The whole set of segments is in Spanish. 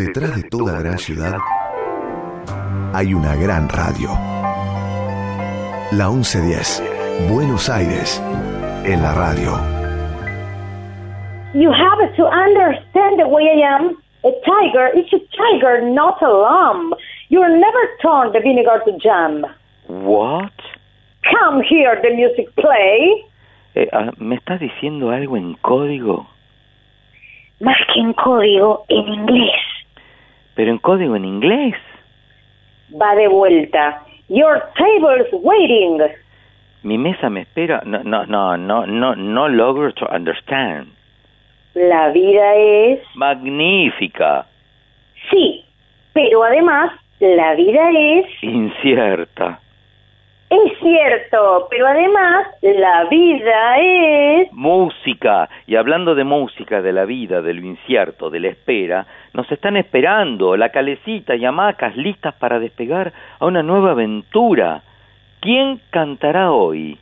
Detrás de toda gran ciudad hay una gran radio. La 1110, Buenos Aires, en la radio. You have to understand the way I am. A tiger is a tiger, not a lamb. You'll never turn the vinegar to jam. What? Come here, the music play. Eh, ah, ¿Me estás diciendo algo en código? Más que en código, en inglés. Pero en código en inglés. Va de vuelta. Your table's waiting. Mi mesa me espera. No, no, no, no, no, no logro to understand. La vida es... Magnífica. Sí, pero además la vida es... Incierta. Es cierto, pero además la vida es... Música. Y hablando de música, de la vida, de lo incierto, de la espera, nos están esperando la calecita y hamacas listas para despegar a una nueva aventura. ¿Quién cantará hoy?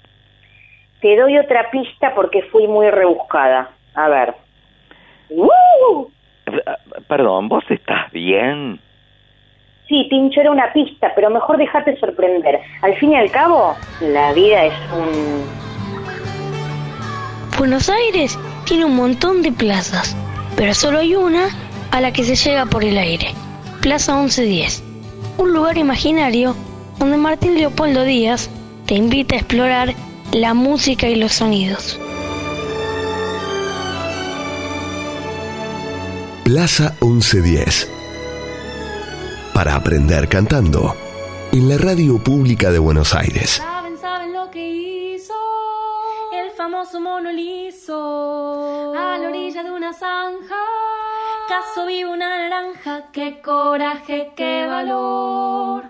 Te doy otra pista porque fui muy rebuscada. A ver. ¡Woo! Perdón, ¿vos estás bien? Sí, Tincho, era una pista, pero mejor dejate sorprender. Al fin y al cabo, la vida es un... Buenos Aires tiene un montón de plazas, pero solo hay una a la que se llega por el aire. Plaza 1110. Un lugar imaginario donde Martín Leopoldo Díaz te invita a explorar la música y los sonidos. Plaza 1110. Para aprender cantando. En la radio pública de Buenos Aires. Saben, saben lo que hizo el famoso mono liso a la orilla de una zanja. Caso vivo una naranja, qué coraje, qué valor.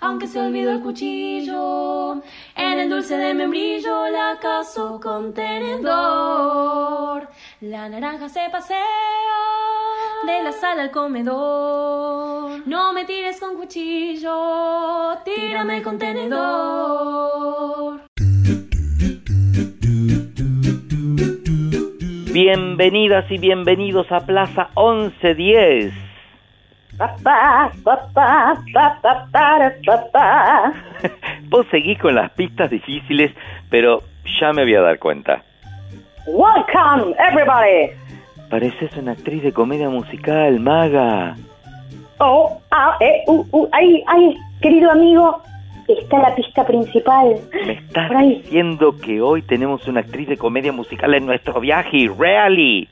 Aunque se olvidó el cuchillo, en el dulce de membrillo la caso con tenedor. La naranja se pasea de la sala al comedor. No me tires con cuchillo, tírame con tenedor. Bienvenidas y bienvenidos a Plaza 1110. Papá, papá, papá, para, papá. Vos seguís con las pistas difíciles, pero ya me voy a dar cuenta. Welcome, everybody. Pareces una actriz de comedia musical, maga. Oh, ah, eh, uh, uh, ahí, ahí, querido amigo, está la pista principal. Me estás Por ahí. diciendo que hoy tenemos una actriz de comedia musical en nuestro viaje, really.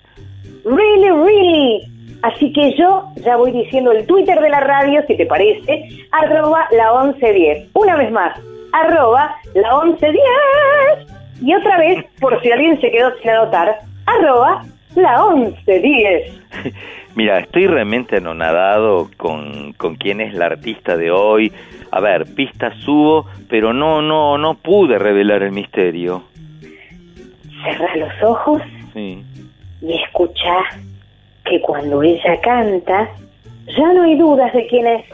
Really, really. Así que yo ya voy diciendo el Twitter de la radio, si te parece, arroba la 1110. Una vez más, arroba la 1110. Y otra vez, por si alguien se quedó sin anotar, arroba la 1110. Mira, estoy realmente anonadado con, con quién es la artista de hoy. A ver, pistas subo, pero no, no, no pude revelar el misterio. Cerrá los ojos Sí. y escucha que cuando ella canta, ya no hay dudas de quién es.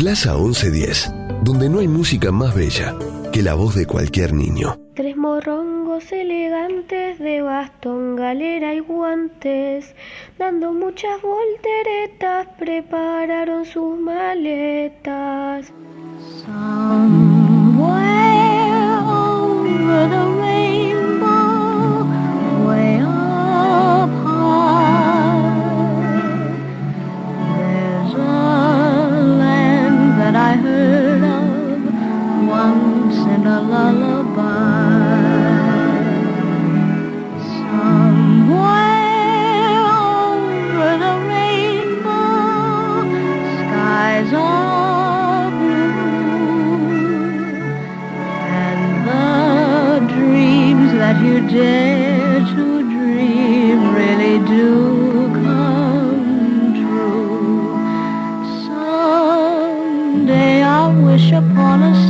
Plaza 1110, donde no hay música más bella que la voz de cualquier niño. Tres morrongos elegantes de bastón, galera y guantes, dando muchas volteretas, prepararon sus maletas. Somewhere over the and a lullaby. Somewhere over the rainbow, skies are blue, and the dreams that you dare to dream really do. come true. Someday I'll wish upon a star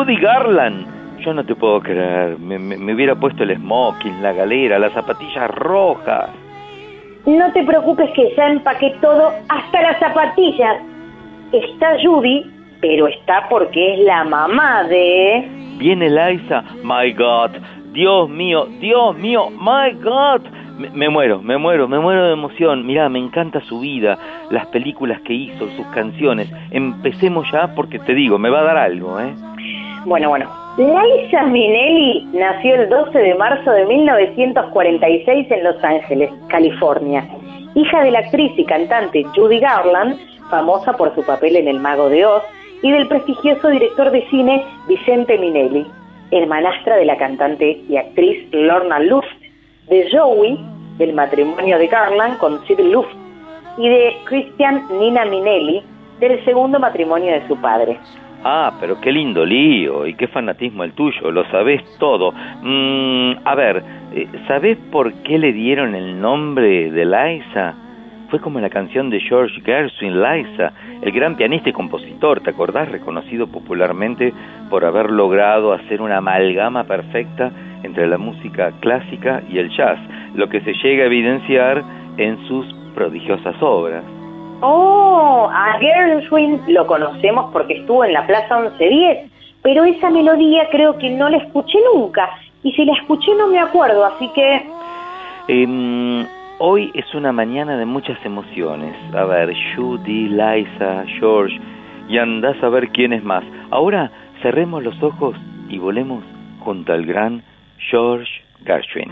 Judy Garland. Yo no te puedo creer. Me, me- me hubiera puesto el smoking, la galera, las zapatillas rojas. No te preocupes que ya empaqué todo, hasta las zapatillas. Está Judy, pero está porque es la mamá de... Viene Liza. My God. Dios mío, Dios mío, my God. Me, me muero, me muero, me muero de emoción. Mirá, me encanta su vida, las películas que hizo, sus canciones. Empecemos ya porque te digo, me va a dar algo, ¿eh? Bueno, bueno. Liza Minnelli nació el 12 de marzo de 1946 en Los Ángeles, California. Hija de la actriz y cantante Judy Garland, famosa por su papel en El Mago de Oz, y del prestigioso director de cine Vicente Minnelli, hermanastra de la cantante y actriz Lorna Luft, de Joey, del matrimonio de Garland con Sid Luft, y de Christian Nina Minnelli, del segundo matrimonio de su padre. Ah, pero qué lindo lío y qué fanatismo el tuyo, lo sabés todo. Mm, a ver, eh, ¿sabés por qué le dieron el nombre de Liza? Fue como la canción de George Gershwin, Liza, el gran pianista y compositor, ¿te acordás? Reconocido popularmente por haber logrado hacer una amalgama perfecta entre la música clásica y el jazz, lo que se llega a evidenciar en sus prodigiosas obras. Oh, a Gershwin lo conocemos porque estuvo en la Plaza 1110, pero esa melodía creo que no la escuché nunca. Y si la escuché no me acuerdo, así que... Em, hoy es una mañana de muchas emociones. A ver, Judy, Liza, George, y andás a ver quién es más. Ahora cerremos los ojos y volemos junto al gran George Gershwin.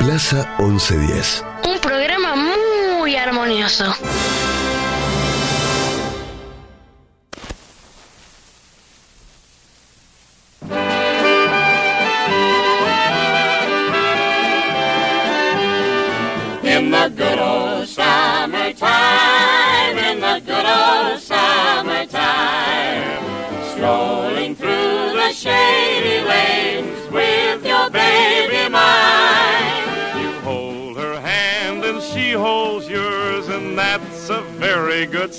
Plaza 1110. Un programa muy armonioso.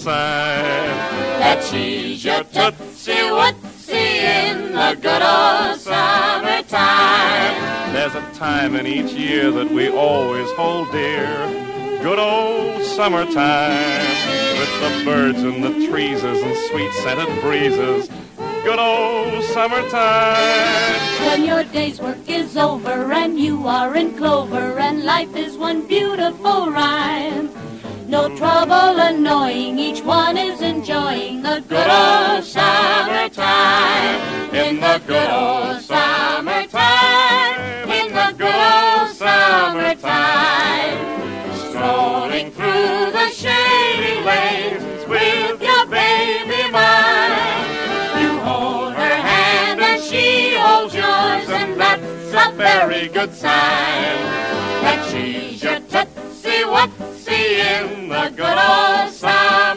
Sign. That she's your tootsie wootsie in the good old summertime. There's a time in each year that we always hold dear. Good old summertime with the birds and the trees and sweet scented breezes. Good old summertime. When your day's work is over and you are in clover and life is one beautiful rhyme. No trouble annoying, each one is enjoying the good old summertime. In the good old summertime. In the good old summertime. Strolling through the shady lanes with your baby mine. You hold her hand and she holds yours, and that's a very good sign. That she's your tootsie whatsy in the good old To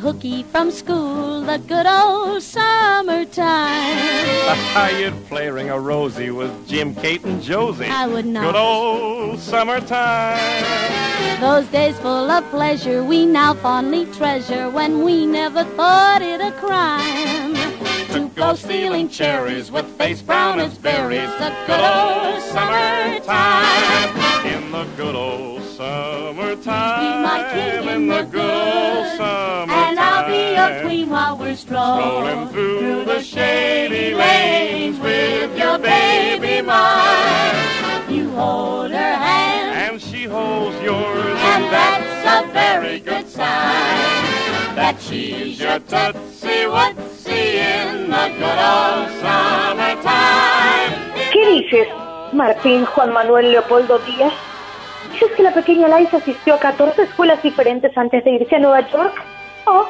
hooky from school, the good old summertime. You'd play ring a rosy with Jim, Kate, and Josie. I would not. Good old summertime. Those days full of pleasure we now fondly treasure when we never thought it a crime. To go stealing cherries with face brown as berries, the good old summertime. In the good old summertime. Be my king in the good old summertime. Your queen while we're strolling, Strolling through the shady lanes with your baby mine. You hold her hand, And she holds yours, and that's a very good sign. That she's your tootsie whatsy in the good old summertime. ¿Qué dices, Martín Juan Manuel Leopoldo Díaz? ¿Dices que la pequeña Liza asistió a 14 escuelas diferentes antes de irse a Nueva York? Oh,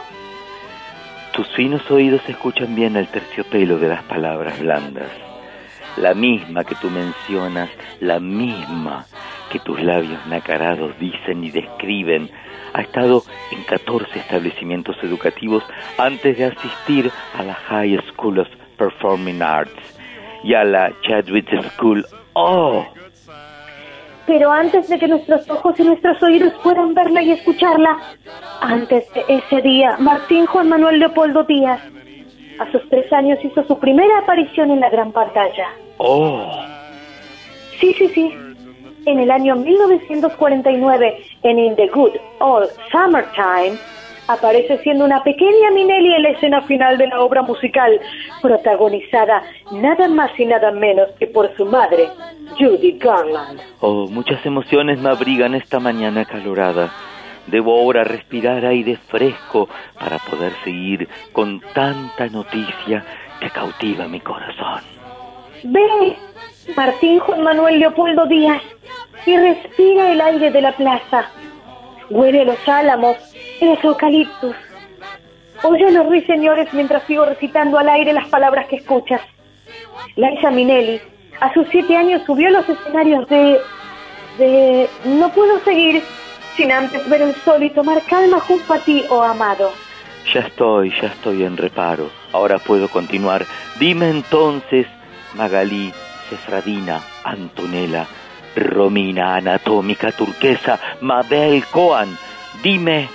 Tus finos oídos escuchan bien el terciopelo de las palabras blandas. La misma que tú mencionas, la misma que tus labios nacarados dicen y describen, ha estado en 14 establecimientos educativos antes de asistir a la High School of Performing Arts y a la Chadwick School. ¡Oh! Pero antes de que nuestros ojos y nuestros oídos puedan verla y escucharla, antes de ese día, Martín Juan Manuel Leopoldo Díaz, a sus tres años, hizo su primera aparición en la gran pantalla. ¡Oh! Sí, sí, sí. En el año 1949, en In the Good Old Summertime, aparece siendo una pequeña Minelli en la escena final de la obra musical, protagonizada nada más y nada menos que por su madre, Judy Garland. Oh, muchas emociones me abrigan esta mañana calorada. Debo ahora respirar aire fresco para poder seguir con tanta noticia que cautiva mi corazón. Ve, Martín Juan Manuel Leopoldo Díaz, y respira el aire de la plaza. Huele los álamos los eucaliptus. Oye los ruiseñores mientras sigo recitando al aire las palabras que escuchas. Liza Minelli, a sus siete años subió a los escenarios de... de... No puedo seguir sin antes ver el sol y tomar calma junto a ti, oh amado. Ya estoy, ya estoy en reparo. Ahora puedo continuar. Dime entonces, Magalí, Cefradina, Antonella, Romina, Anatómica, Turquesa, Mabel, Coan. Dime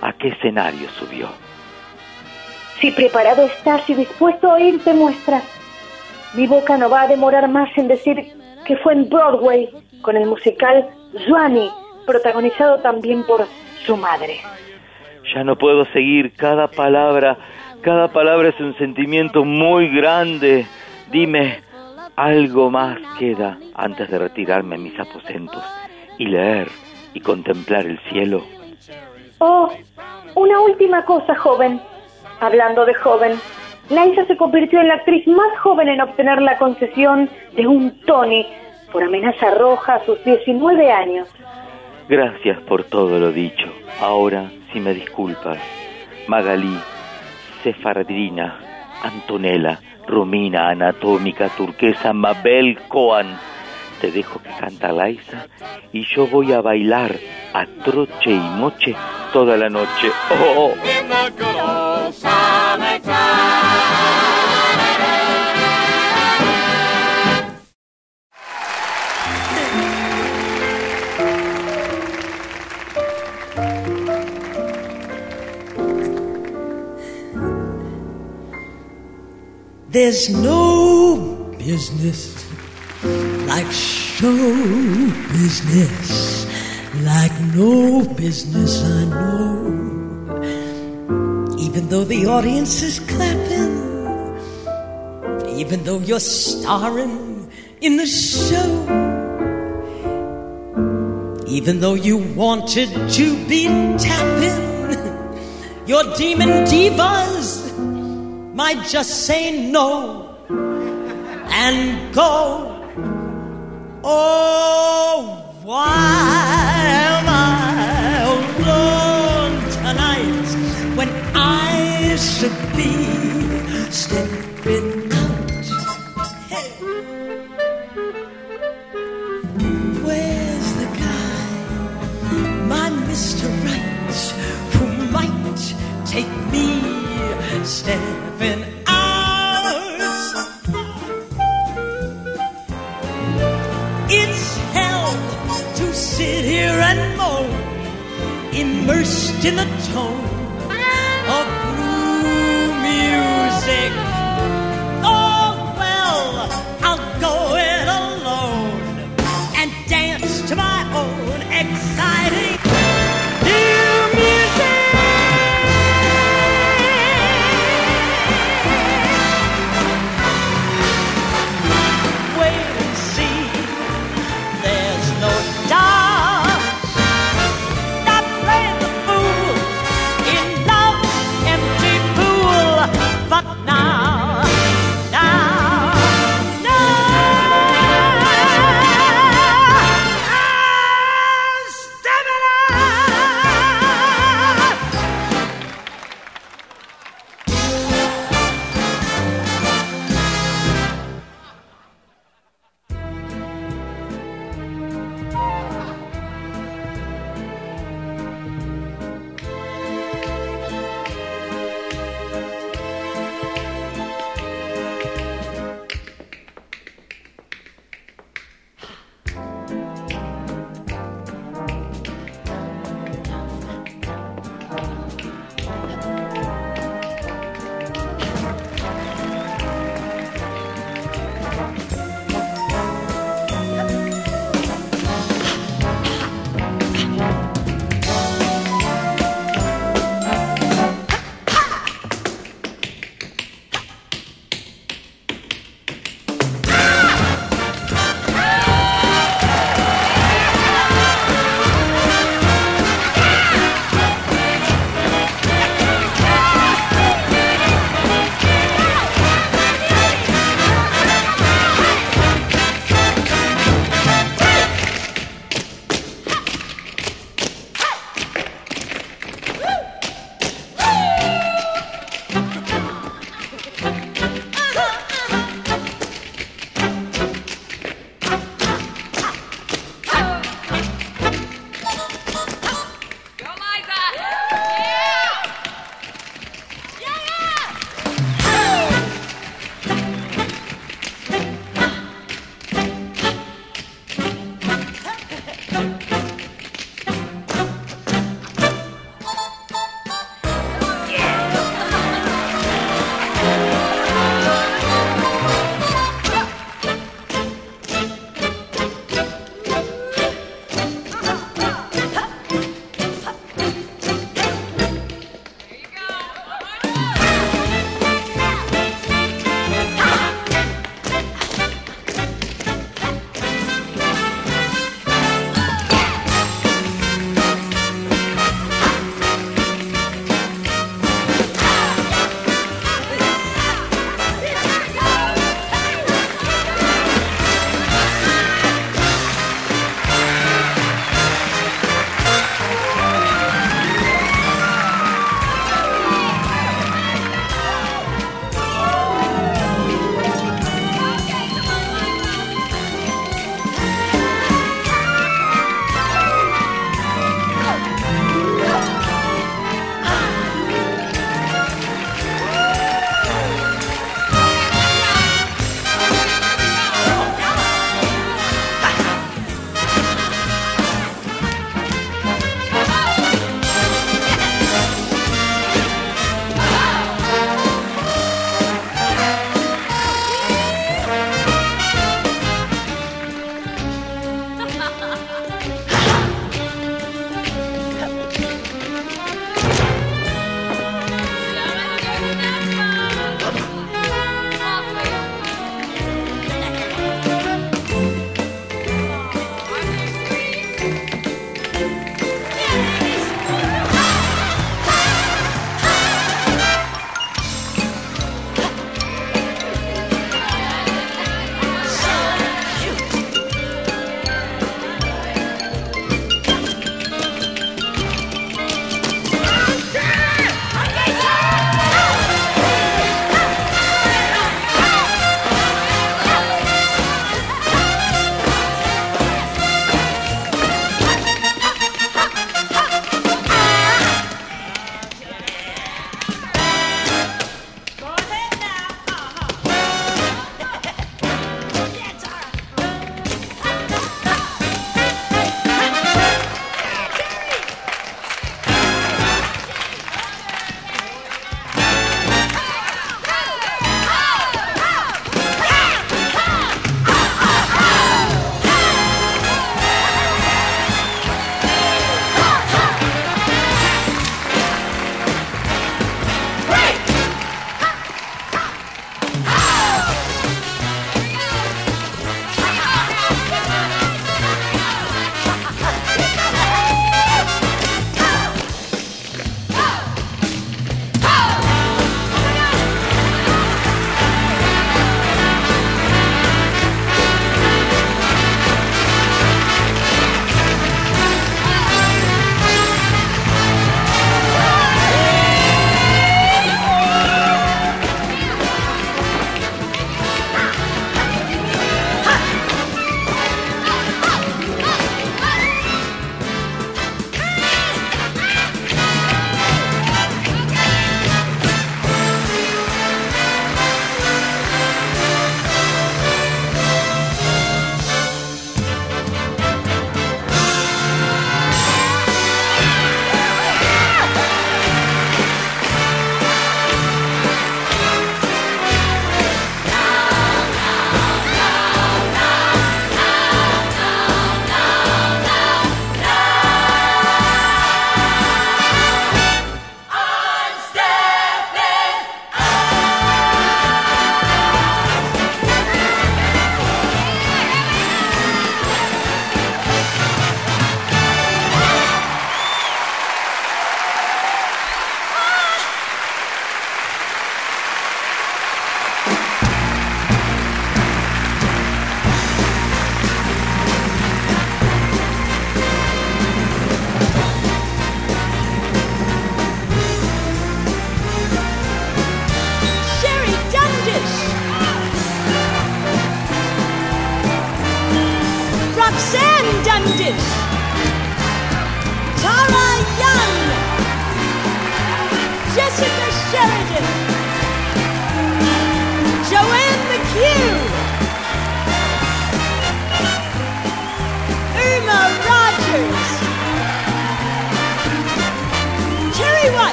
a qué escenario subió. Si preparado estás y dispuesto a oírte muestras, mi boca no va a demorar más en decir que fue en Broadway con el musical Joanny, protagonizado también por su madre. Ya no puedo seguir cada palabra. Cada palabra es un sentimiento muy grande. Dime, algo más queda antes de retirarme a mis aposentos y leer y contemplar el cielo. Oh, una última cosa, joven. Hablando de joven, Liza se convirtió en la actriz más joven en obtener la concesión de un Tony por amenaza roja a sus 19 años. Gracias por todo lo dicho. Ahora, si me disculpas, Magalí, Sefardina, Antonella, Romina, Anatómica, Turquesa, Mabel, Coan, te dejo que canta Laisa y yo voy a bailar a troche y moche toda la noche. Oh. There's no business like show business, like no business I know. Even though the audience is clapping, even though you're starring in the show, even though you wanted to be tapping, your demon divas might just say no and go. Oh, why am I alone tonight when I should be stepping out? Hey. Where's the guy, my Mr. Right, who might take me stepping out? Sit here and moan, immersed in the tone of blue music.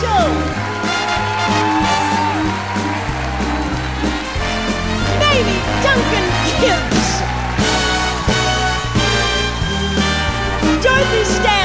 show. Baby Duncan Gibbs. Dorothy Stay.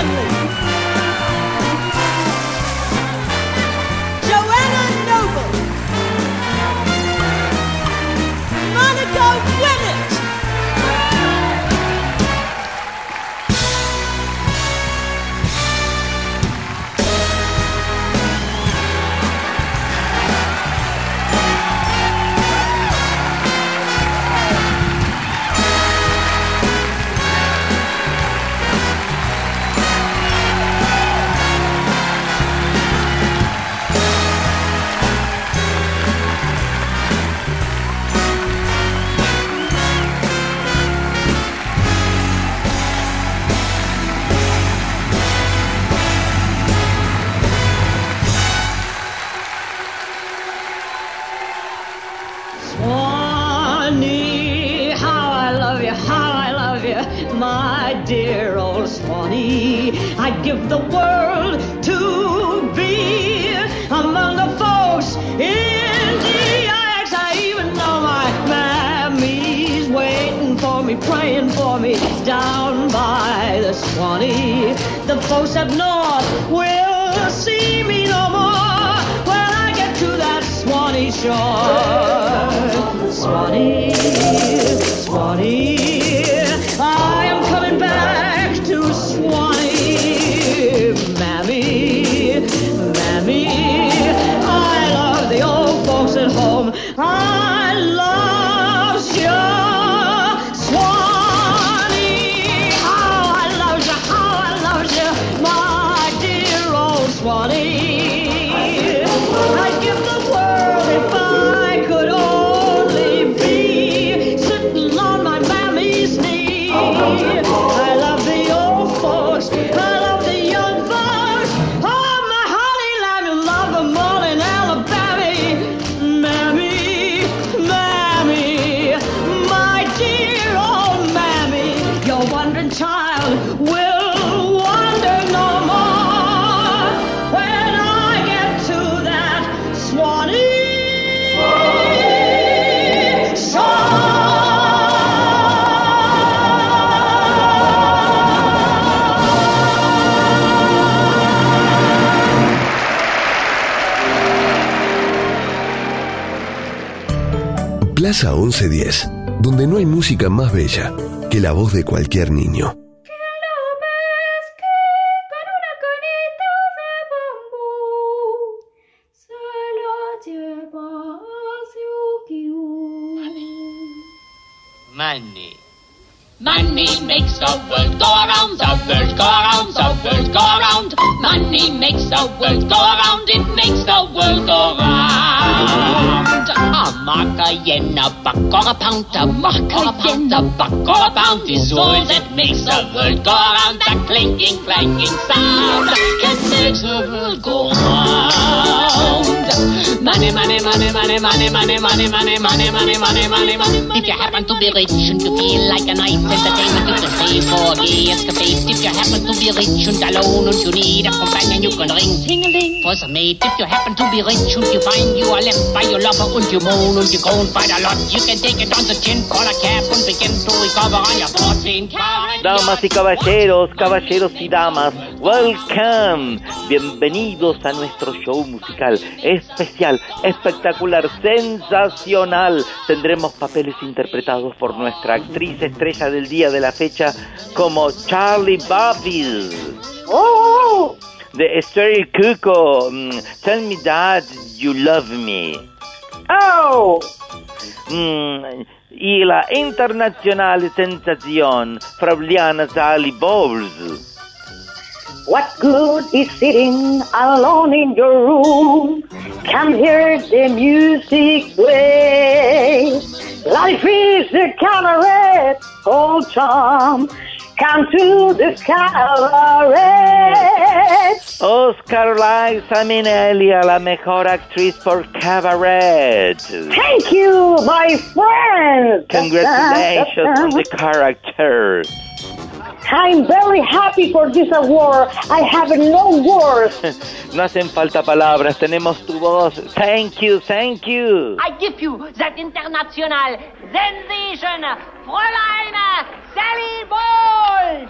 Plaza 1110, donde no hay música más bella que la voz de cualquier niño. Money. Money makes the world go around, the world go around, the world go around. Money makes the world go around, it makes the world go. Marker Jenner, buck or a pounder, marker Jenner, buck or a bounty. So that makes the world go round. That clinking, clanking sound that makes the world go round. Money, money, money, money, money, money, money, money, money, money, money, money, money. If you happen to be rich and you feel like a nice entertainment, you can pay for a gay escapade. If you happen to be rich and alone and you need a companion, you can ring ting-a-ling for some mate. If you happen to be rich and you find you are left by your lover and you moan and you groan quite a lot, you can take it on the chin, call a cab and begin to recover on your 14 car. Damas y caballeros, caballeros y damas, welcome, bienvenidos a nuestro show musical especial, espectacular, sensacional. Tendremos papeles interpretados por nuestra actriz estrella del día de la fecha como Charlie Bobby. ¡Oh! De Esther Cuco, mm, Tell Me That You Love Me. ¡Oh! Mm, y la internacional sensación Fabiana Sally Bowles. What good is sitting alone in your room? Come hear the music play. Life is a cabaret, old Tom. Come to the cabaret. Oscar Liza Minnelli a la mejor actriz por Cabaret. Thank you, my friends. Congratulations on the character. I'm very happy for this award. I have no words. No hacen falta palabras, tenemos tu voz. Thank you, thank you. I give you that international sensation, Fräulein Sally Bowles!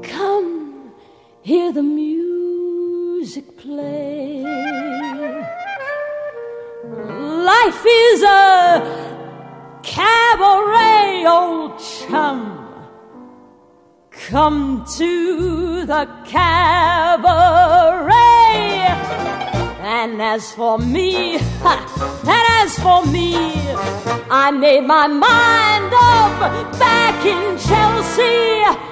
Come, hear the music play. Life is a cabaret, old chum. Come to the cabaret. And as for me, and as for me, I made my mind up back in Chelsea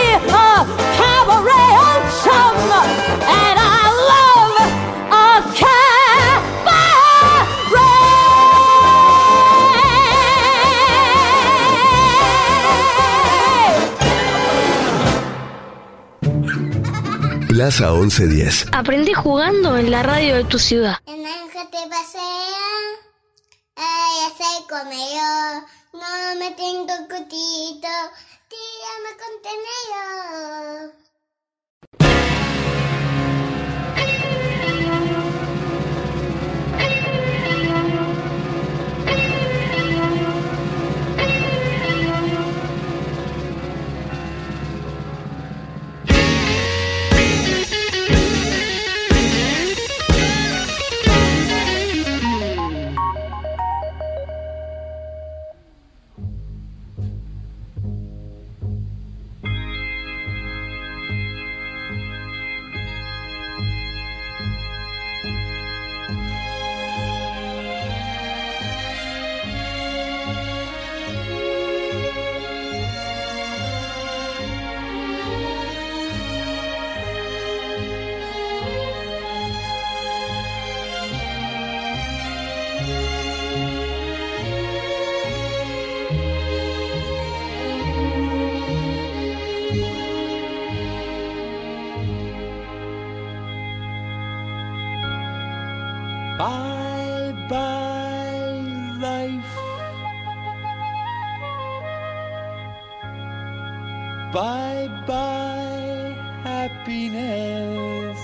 Plaza 1110. Aprendí jugando en la radio de tu ciudad. El ángel te pasea, ay, ya se comió, no me tengo cutito, tírame contenedor. Bye bye, happiness.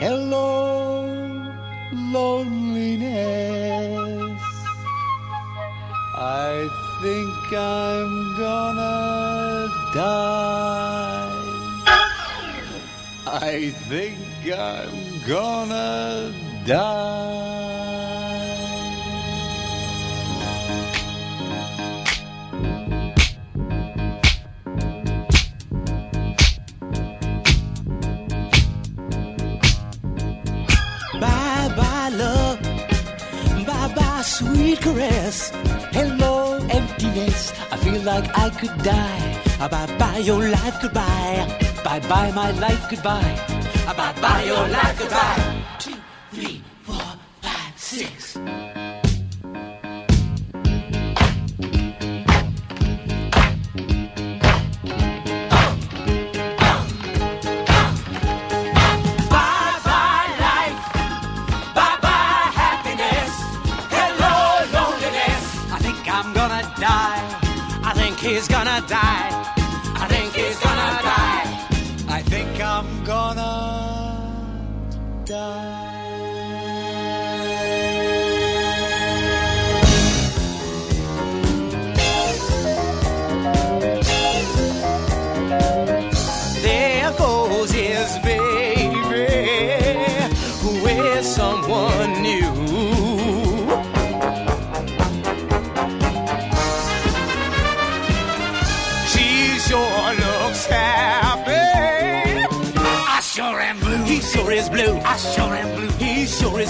Hello, loneliness. I think I'm gonna die. I think I'm gonna die. Sweet caress. Hello, emptiness. I feel like I could die. Ah, bye bye, your life goodbye. Bye bye, my life goodbye. Ah, bye bye, your life goodbye.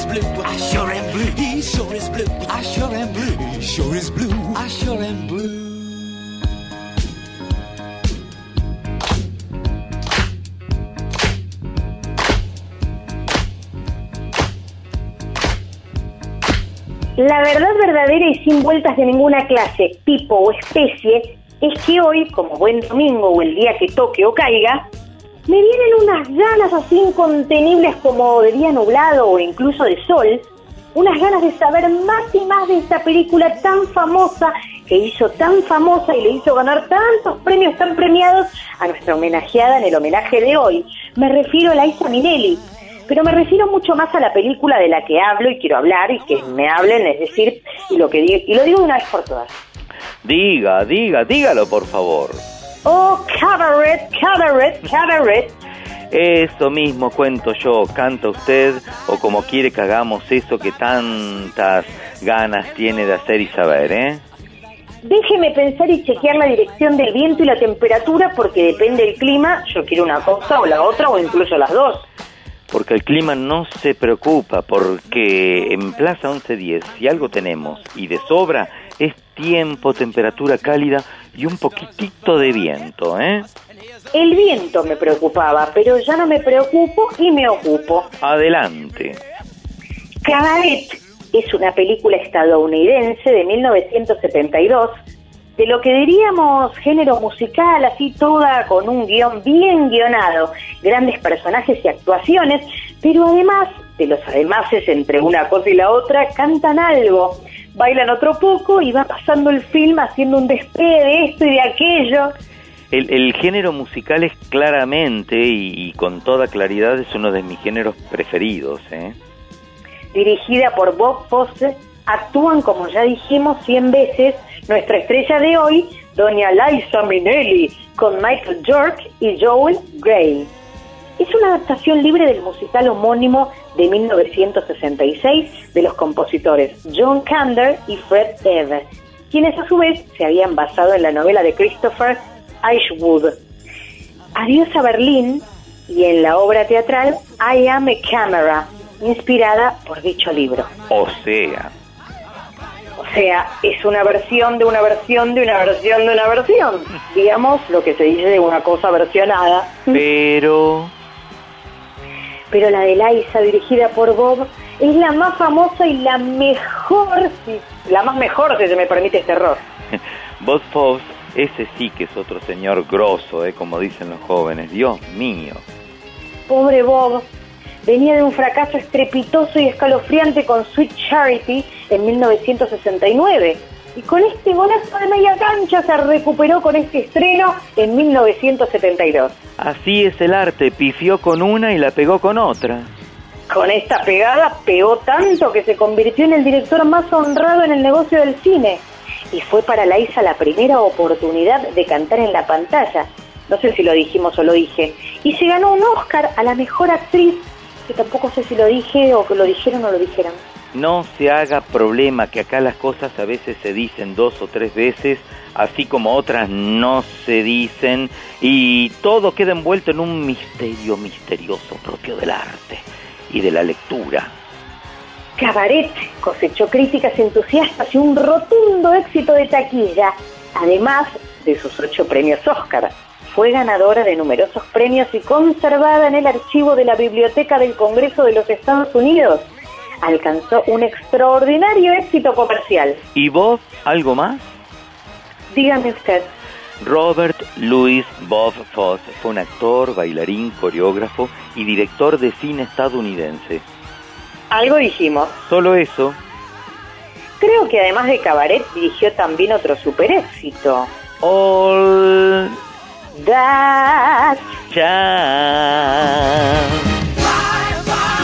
Is blue. I sure am blue. He sure is blue. I sure am blue. He sure is blue. I sure am blue. La verdad verdadera y sin vueltas de ninguna clase, tipo o especie es que hoy, como buen domingo o el día que toque o caiga, me vienen unas ganas así incontenibles como de día nublado o incluso de sol, unas ganas de saber más y más de esta película tan famosa que hizo tan famosa y le hizo ganar tantos premios tan premiados a nuestra homenajeada en el homenaje de hoy. Me refiero a Laisa Minelli, pero me refiero mucho más a la película de la que hablo y quiero hablar y que me hablen, es decir, y lo que digo, y lo digo una vez por todas. Diga, diga, dígalo por favor. Oh, cabaret, cabaret, cabaret. Eso mismo cuento yo, canta usted o como quiere que hagamos eso que tantas ganas tiene de hacer y saber, ¿eh? Déjeme pensar y chequear la dirección del viento y la temperatura porque depende del clima, yo quiero una cosa o la otra o incluso las dos. Porque el clima no se preocupa, porque en Plaza 1110, si algo tenemos y de sobra, es tiempo, temperatura cálida y un poquitito de viento, ¿eh? El viento me preocupaba, pero ya no me preocupo y me ocupo. Adelante. Cabaret es una película estadounidense de 1972, de lo que diríamos género musical, así toda con un guion bien guionado, grandes personajes y actuaciones, pero además de los ademases entre una cosa y la otra, cantan algo, bailan otro poco y va pasando el film haciendo un despegue de esto y de aquello. El, el género musical es claramente y, y con toda claridad es uno de mis géneros preferidos, ¿eh? dirigida por Bob Fosse, actúan, como ya dijimos, 100 veces nuestra estrella de hoy, doña Liza Minnelli, con Michael York y Joel Grey. Es una adaptación libre del musical homónimo de 1966 de los compositores John Kander y Fred Eve, quienes a su vez se habían basado en la novela de Christopher Ashwood. Adiós a Berlín y en la obra teatral I Am a Camera, inspirada por dicho libro. O sea, O sea, es una versión de una versión de una versión de una versión. Digamos lo que se dice de una cosa versionada. pero... Pero la de Liza, dirigida por Bob, es la más famosa y la mejor, si- la más mejor, si se me permite este error. Bob Fosse, ese sí que es otro señor grosso, ¿eh? Como dicen los jóvenes. Dios mío. Pobre Bob, venía de un fracaso estrepitoso y escalofriante con Sweet Charity en 1969, y con este golazo de media cancha se recuperó con este estreno en 1972. Así es el arte, pifió con una y la pegó con otra. Con esta pegada pegó tanto que se convirtió en el director más honrado en el negocio del cine. Y fue para Laisa la primera oportunidad de cantar en la pantalla. No sé si lo dijimos o lo dije. Y se ganó un Oscar a la mejor actriz, que tampoco sé si lo dije o que lo dijeron o lo dijeron. No se haga problema que acá las cosas a veces se dicen dos o tres veces, así como otras no se dicen, y todo queda envuelto en un misterio misterioso propio del arte y de la lectura. Cabaret cosechó críticas entusiastas y un rotundo éxito de taquilla, además de sus ocho premios Oscar. Fue ganadora de numerosos premios y conservada en el archivo de la Biblioteca del Congreso de los Estados Unidos. Alcanzó un extraordinario éxito comercial. ¿Y vos, algo más? Dígame usted. Robert Louis Bob Fosse fue un actor, bailarín, coreógrafo y director de cine estadounidense. Algo dijimos. Solo eso, Creo que además de Cabaret dirigió también otro super éxito. All That ya. Nancy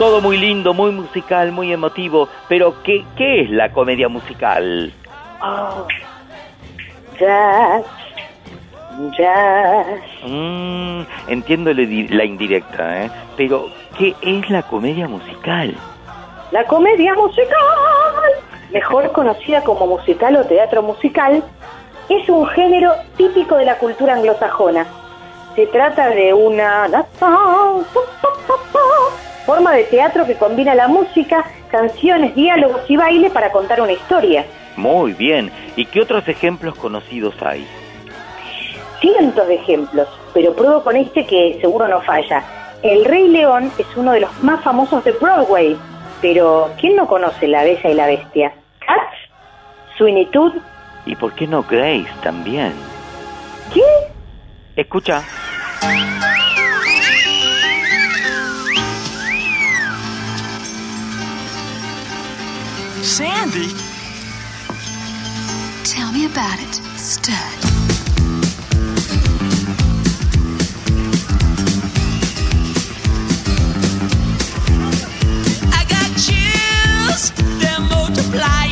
Todo muy lindo, muy musical, muy emotivo, pero ¿qué, qué es la comedia musical? Oh, jazz, jazz. Mm, entiendo la di- la indirecta, ¿eh? Pero, ¿qué es la comedia musical? La comedia musical, mejor conocida como musical o teatro musical, es un género típico de la cultura anglosajona. Se trata de una forma de teatro que combina la música, canciones, diálogos y baile para contar una historia. Muy bien. ¿Y qué otros ejemplos conocidos hay? Cientos de ejemplos, pero pruebo con este que seguro no falla. El Rey León es uno de los más famosos de Broadway, pero ¿quién no conoce La Bella y la Bestia? Cats, Todd, ¿Y por qué no Grace también? ¿qué? Escucha. Sandy? Tell me about it, stud. I got chills, they're multiplying,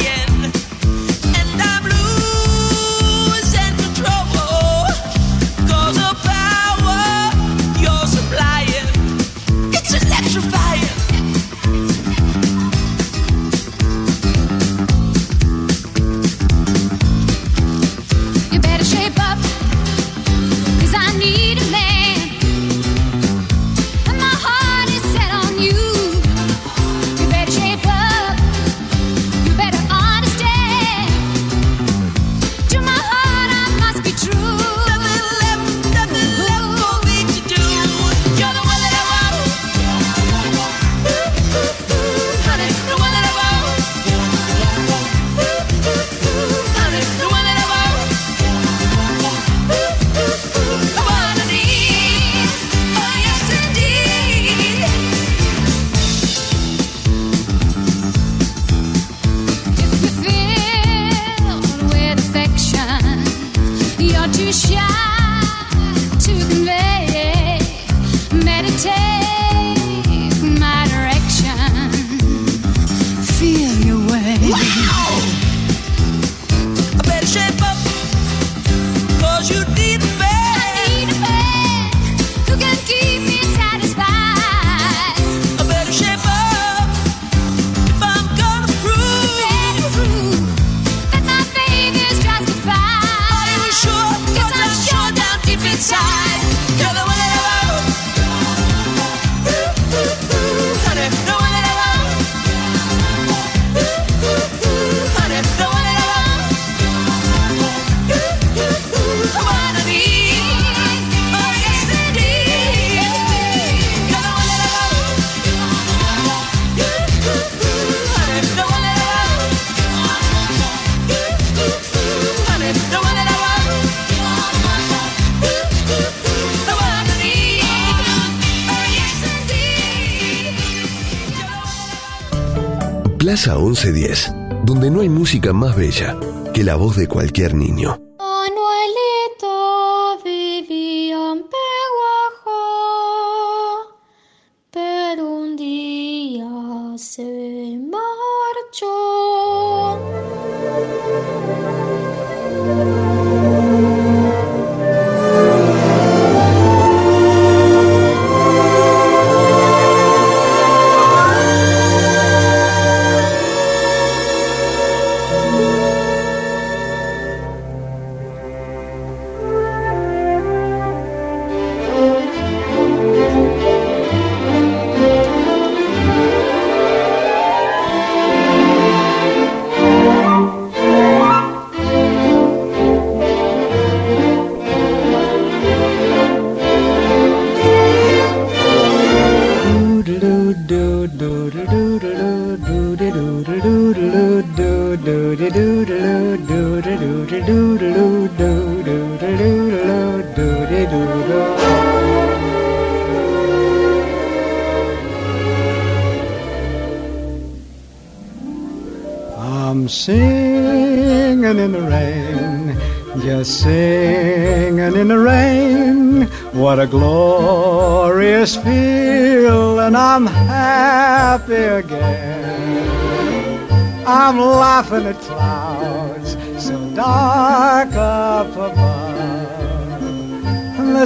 1110, donde no hay música más bella que la voz de cualquier niño. Manuelito vivía en Peguajó, pero un día se marchó.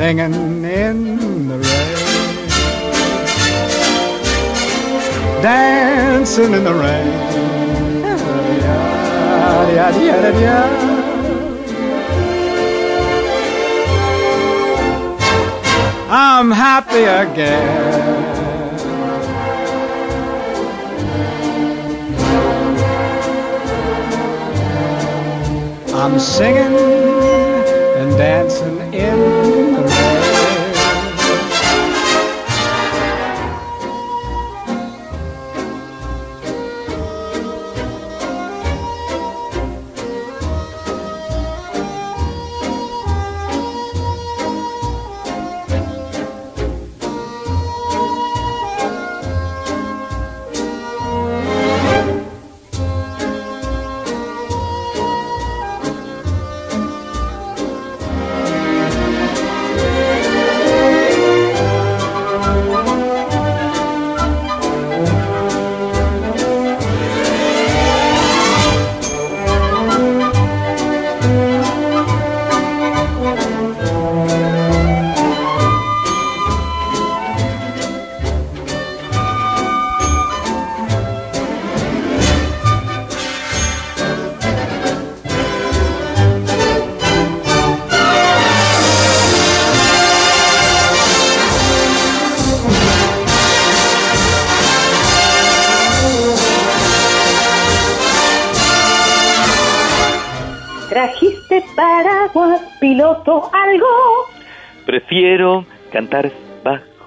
singing in the rain. Dancing in the rain. I'm happy again. I'm singing and dancing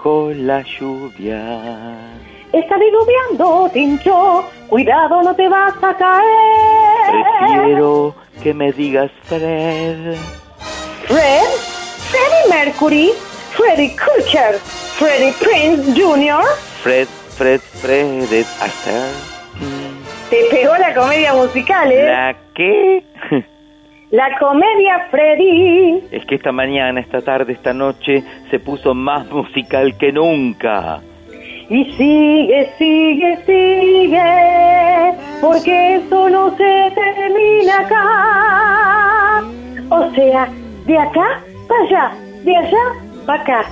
bajo la lluvia. Está diluviando, Tincho. Cuidado, no te vas a caer. Prefiero que me digas Fred. Fred, Freddie Mercury, Freddie Krueger, Freddie Prince Jr. Fred, Fred, Fred, Astaire. Te pegó la comedia musical, ¿eh? ¿La qué? La comedia Freddy. Es que esta mañana, esta tarde, esta noche se puso más musical que nunca. Y sigue, sigue, sigue, porque eso no se termina acá. O sea, de acá para allá, de allá para acá.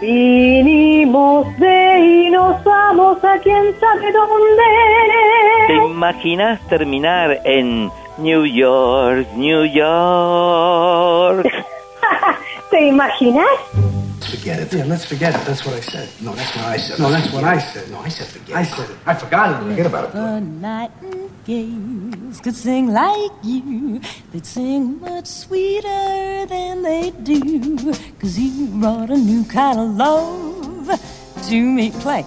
Vinimos de y nos vamos a quién sabe ¿Te dónde. imaginas terminar en New York, New York? ¿Te imaginas? Forget it. Yeah, let's forget it. That's what I said. No, that's what I said. No, that's what I said. No, I said forget it. I said it. I forgot it. Forget about it. Good night. nightingales could sing like you, they'd sing much sweeter than they do. Cause you brought a new kind of love to me. Play.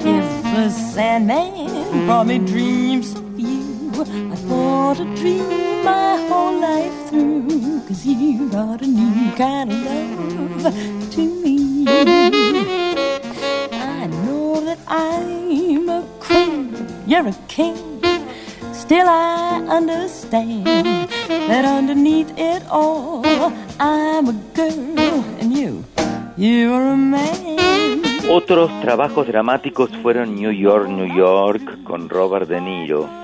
If the Sandman brought me dreams of you, I thought a dream my whole life through. Cause you brought a new kind of love to me. I know that I'm a queen, you're a king. Still, I understand that underneath it all, I'm a girl, and you, you're a man. Otros trabajos dramáticos fueron New York, New York con Robert De Niro.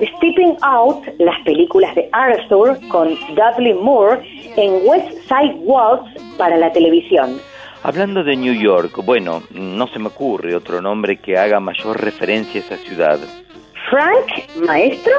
Stepping Out, las películas de Arthur con Dudley Moore en West Side Waltz para la televisión. Hablando de New York, bueno, no se me ocurre otro nombre que haga mayor referencia a esa ciudad. Frank, maestro.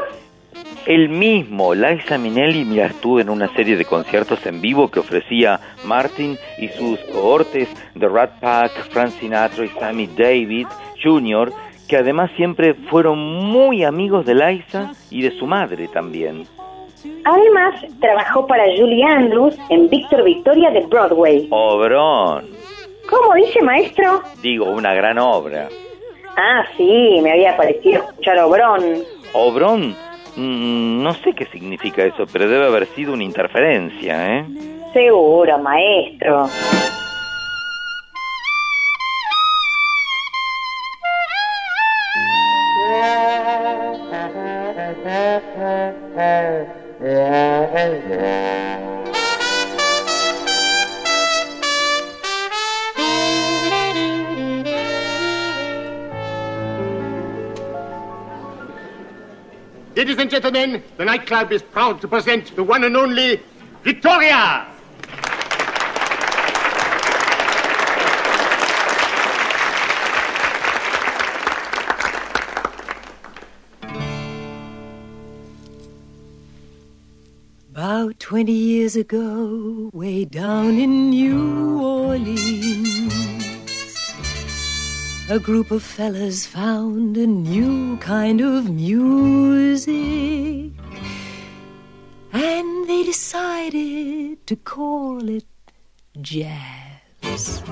El mismo, Liza Minnelli, mira, estuvo en una serie de conciertos en vivo que ofrecía Martin y sus cohortes de Rat Pack, Frank Sinatra y Sammy Davis Jr., que además siempre fueron muy amigos de Liza y de su madre también. Además, trabajó para Julie Andrews en Víctor Victoria de Broadway. Obrón, ¿Cómo dice, maestro? digo, una gran obra. Ah, sí, me había parecido escuchar Obrón. Obrón, mm, no sé qué significa eso, pero debe haber sido una interferencia, ¿eh? Seguro, maestro. Ladies and gentlemen, the nightclub is proud to present the one and only Victoria. About 20 years ago, way down in New Orleans, a group of fellas found a new kind of music. And they decided to call it jazz.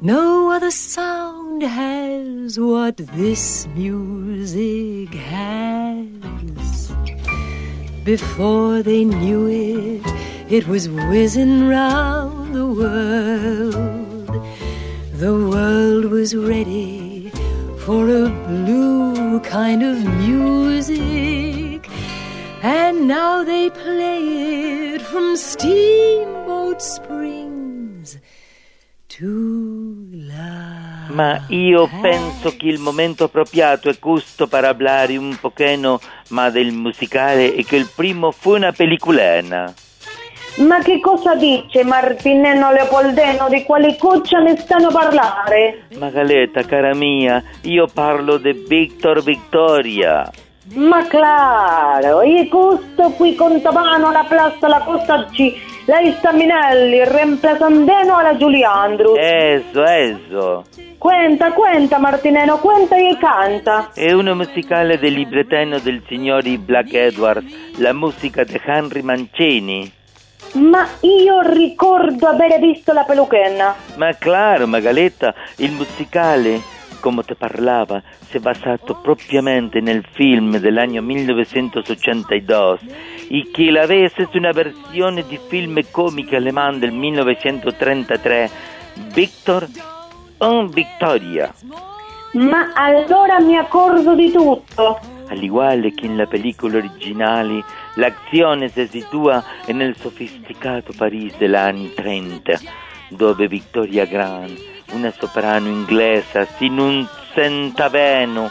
No other sound has what this music has. Before they knew it, it was whizzing round the world. The world was ready for a blue kind of music. And now they play it from Steamboat Springs Ma io penso che il momento appropriato è questo per parlare un pochino ma del musicale e che il primo fu una pelliculena. Ma che cosa dice Martinello Leopoldeno? Di quali coccia ne stanno a parlare? Magaleta, cara mia, io parlo di Victor Victoria. Ma claro, e questo qui contabano la plaza la costa G, la Staminelli, reemplazandeno alla Giulia Andrews. Eso, eso. Cuenta, cuenta Martineno, cuenta e canta. È uno musicale del librettino del signori Black Edwards, la musica di Henry Mancini. Ma io ricordo avere visto la peluquena. Ma claro, Magaletta, il musicale, come te parlava, si è basato propriamente nel film dell'anno 1982 e che la vese è una versione di film comico alemán del 1933, Victor on Victoria. Ma allora mi accorgo di tutto. Al igual que en la película originale, l'azione si situa nel sofisticato Parigi degli anni 30, dove Victoria Grant, una soprano inglese, sin un centaveno,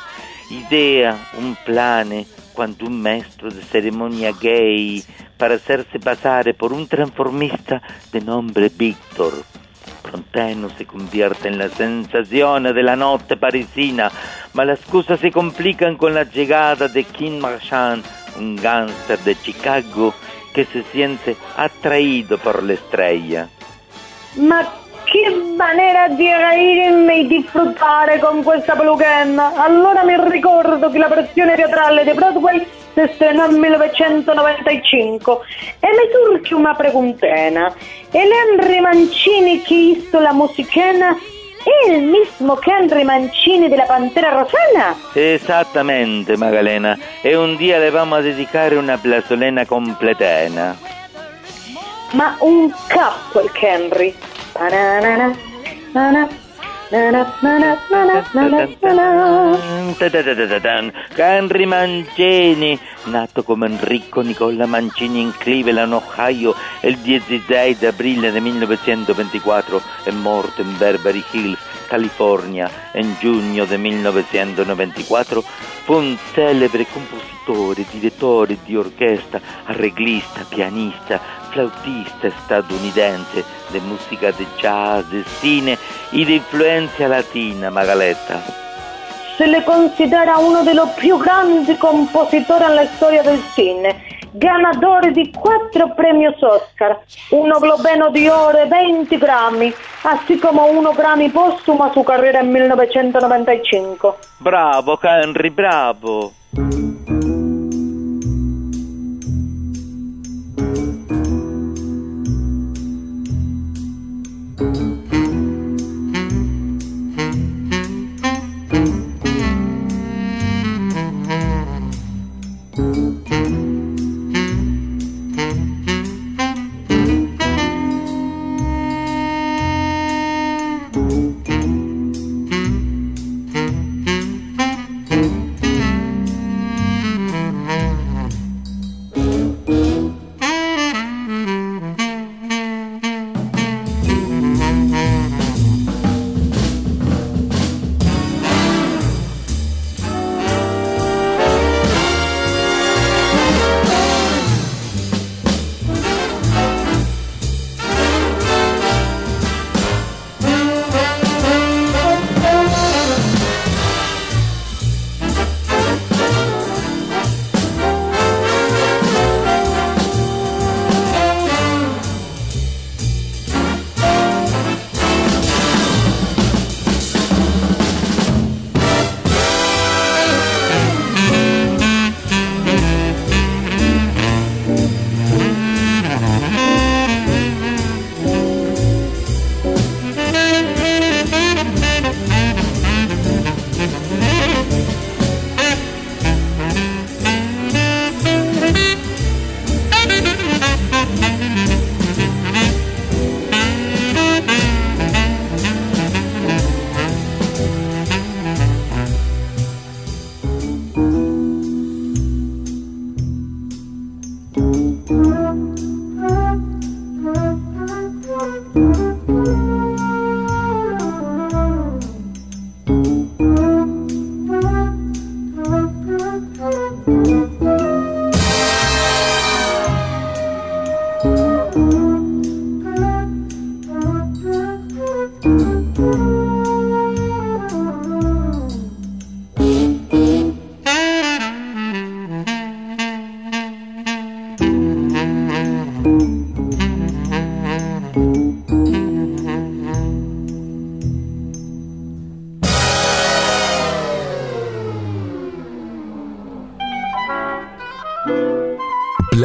idea un plane quando un maestro de ceremonia gay para hacerse pasar por un transformista de nombre Victor. Pronteno se convierte en la sensación de la parisina, ma las cosas se complican con la llegada de Kim Marchand, un gángster de Chicago que se siente atraído por la estrella. Ma che manera di reirmi e disfruttare con questa peluchenna. Allora mi ricordo che la versione teatrale di Broadway si estrenò nel 1995 e mi surge una preguntena. Henry Mancini che hizo la musichena è il mismo che Henry Mancini della Pantera Rosana? Esattamente, Magalena. E un dia le vamos a dedicare una plazolena completena. Ma un capo il Henry. Henry Mancini, nato come Enrico Nicola Mancini in Cleveland, Ohio, il 16 di aprile del 1924 e morto in Beverly Hills, California, in giugno del 1994, fu un celebre compositore, direttore di orchestra, arreglista, pianista, flautista statunitense di musica di jazz, cine e di influenza latina, Magaletta. Se le considera uno dei più grandi compositori nella storia del cine, ganador di quattro premios Oscar, uno Globeno di Oro e 20 Grammy, así como uno Grammy póstumo a su carrera en 1995. Bravo, Henry, bravo.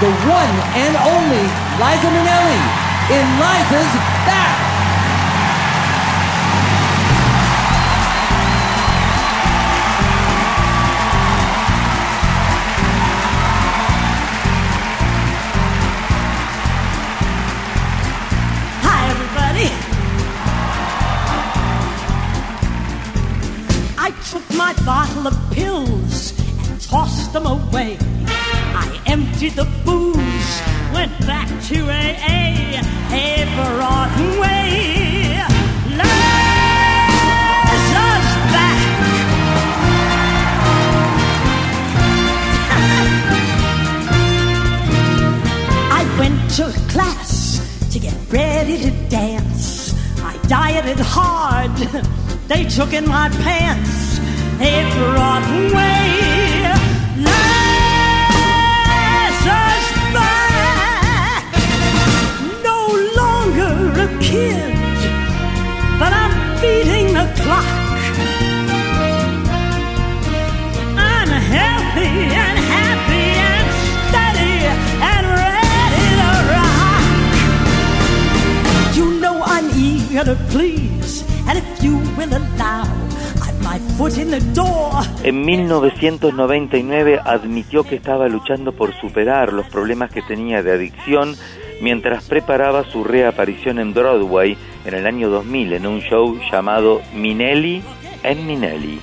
the one and only Liza Minnelli in Liza's Back. Hi, everybody. I took my bottle of pills and tossed them away did the booze, went back to AA, ever rotten way. Lies us back. I went to class to get ready to dance. I dieted hard, they took in my pants, They brought way. kid, but I'm beating the clock. I'm healthy and happy and steady and ready to rock. You know I'm eager to please, and if you will allow. En 1999 admitió que estaba luchando por superar los problemas que tenía de adicción mientras preparaba su reaparición en Broadway en el año 2000 en un show llamado Minelli en Minelli.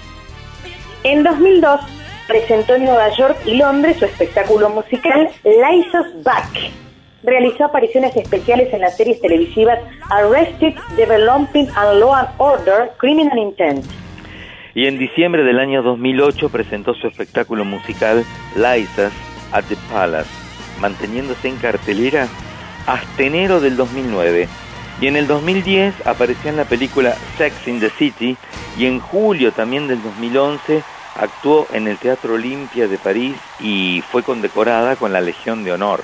En 2002 presentó en Nueva York y Londres su espectáculo musical Liza's Back. Realizó apariciones especiales en las series televisivas Arrested, Developing and Law and Order, Criminal Intent. Y en diciembre del año 2008 presentó su espectáculo musical Liza's at the Palace, manteniéndose en cartelera hasta enero del 2009. Y en el 2010 apareció en la película Sex in the City y en julio también del 2011 actuó en el Teatro Olimpia de París y fue condecorada con la Legión de Honor.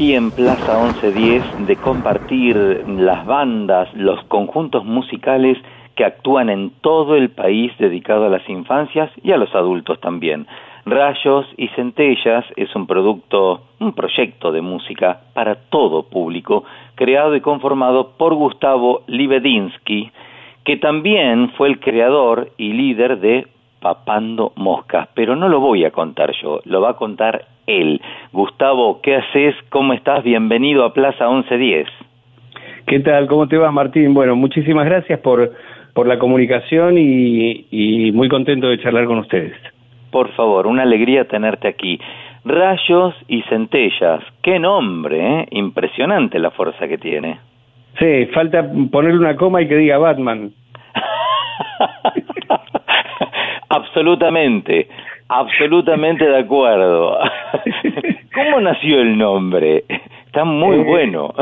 Aquí en Plaza 1110 de compartir las bandas, los conjuntos musicales que actúan en todo el país dedicado a las infancias y a los adultos también. Rayos y Centellas es un producto, un proyecto de música para todo público, creado y conformado por Gustavo Libedinsky, que también fue el creador y líder de Papando Moscas, pero no lo voy a contar yo, lo va a contar él. Gustavo, ¿qué haces? ¿Cómo estás? Bienvenido a Plaza 1110. ¿Qué tal? ¿Cómo te vas, Martín? Bueno, muchísimas gracias por, por la comunicación y, y muy contento de charlar con ustedes. Por favor, una alegría tenerte aquí. Rayos y Centellas, qué nombre, ¿eh? Impresionante la fuerza que tiene. Sí, falta ponerle una coma y que diga Batman. Absolutamente, absolutamente de acuerdo. ¿Cómo nació el nombre? Está muy Eh, bueno.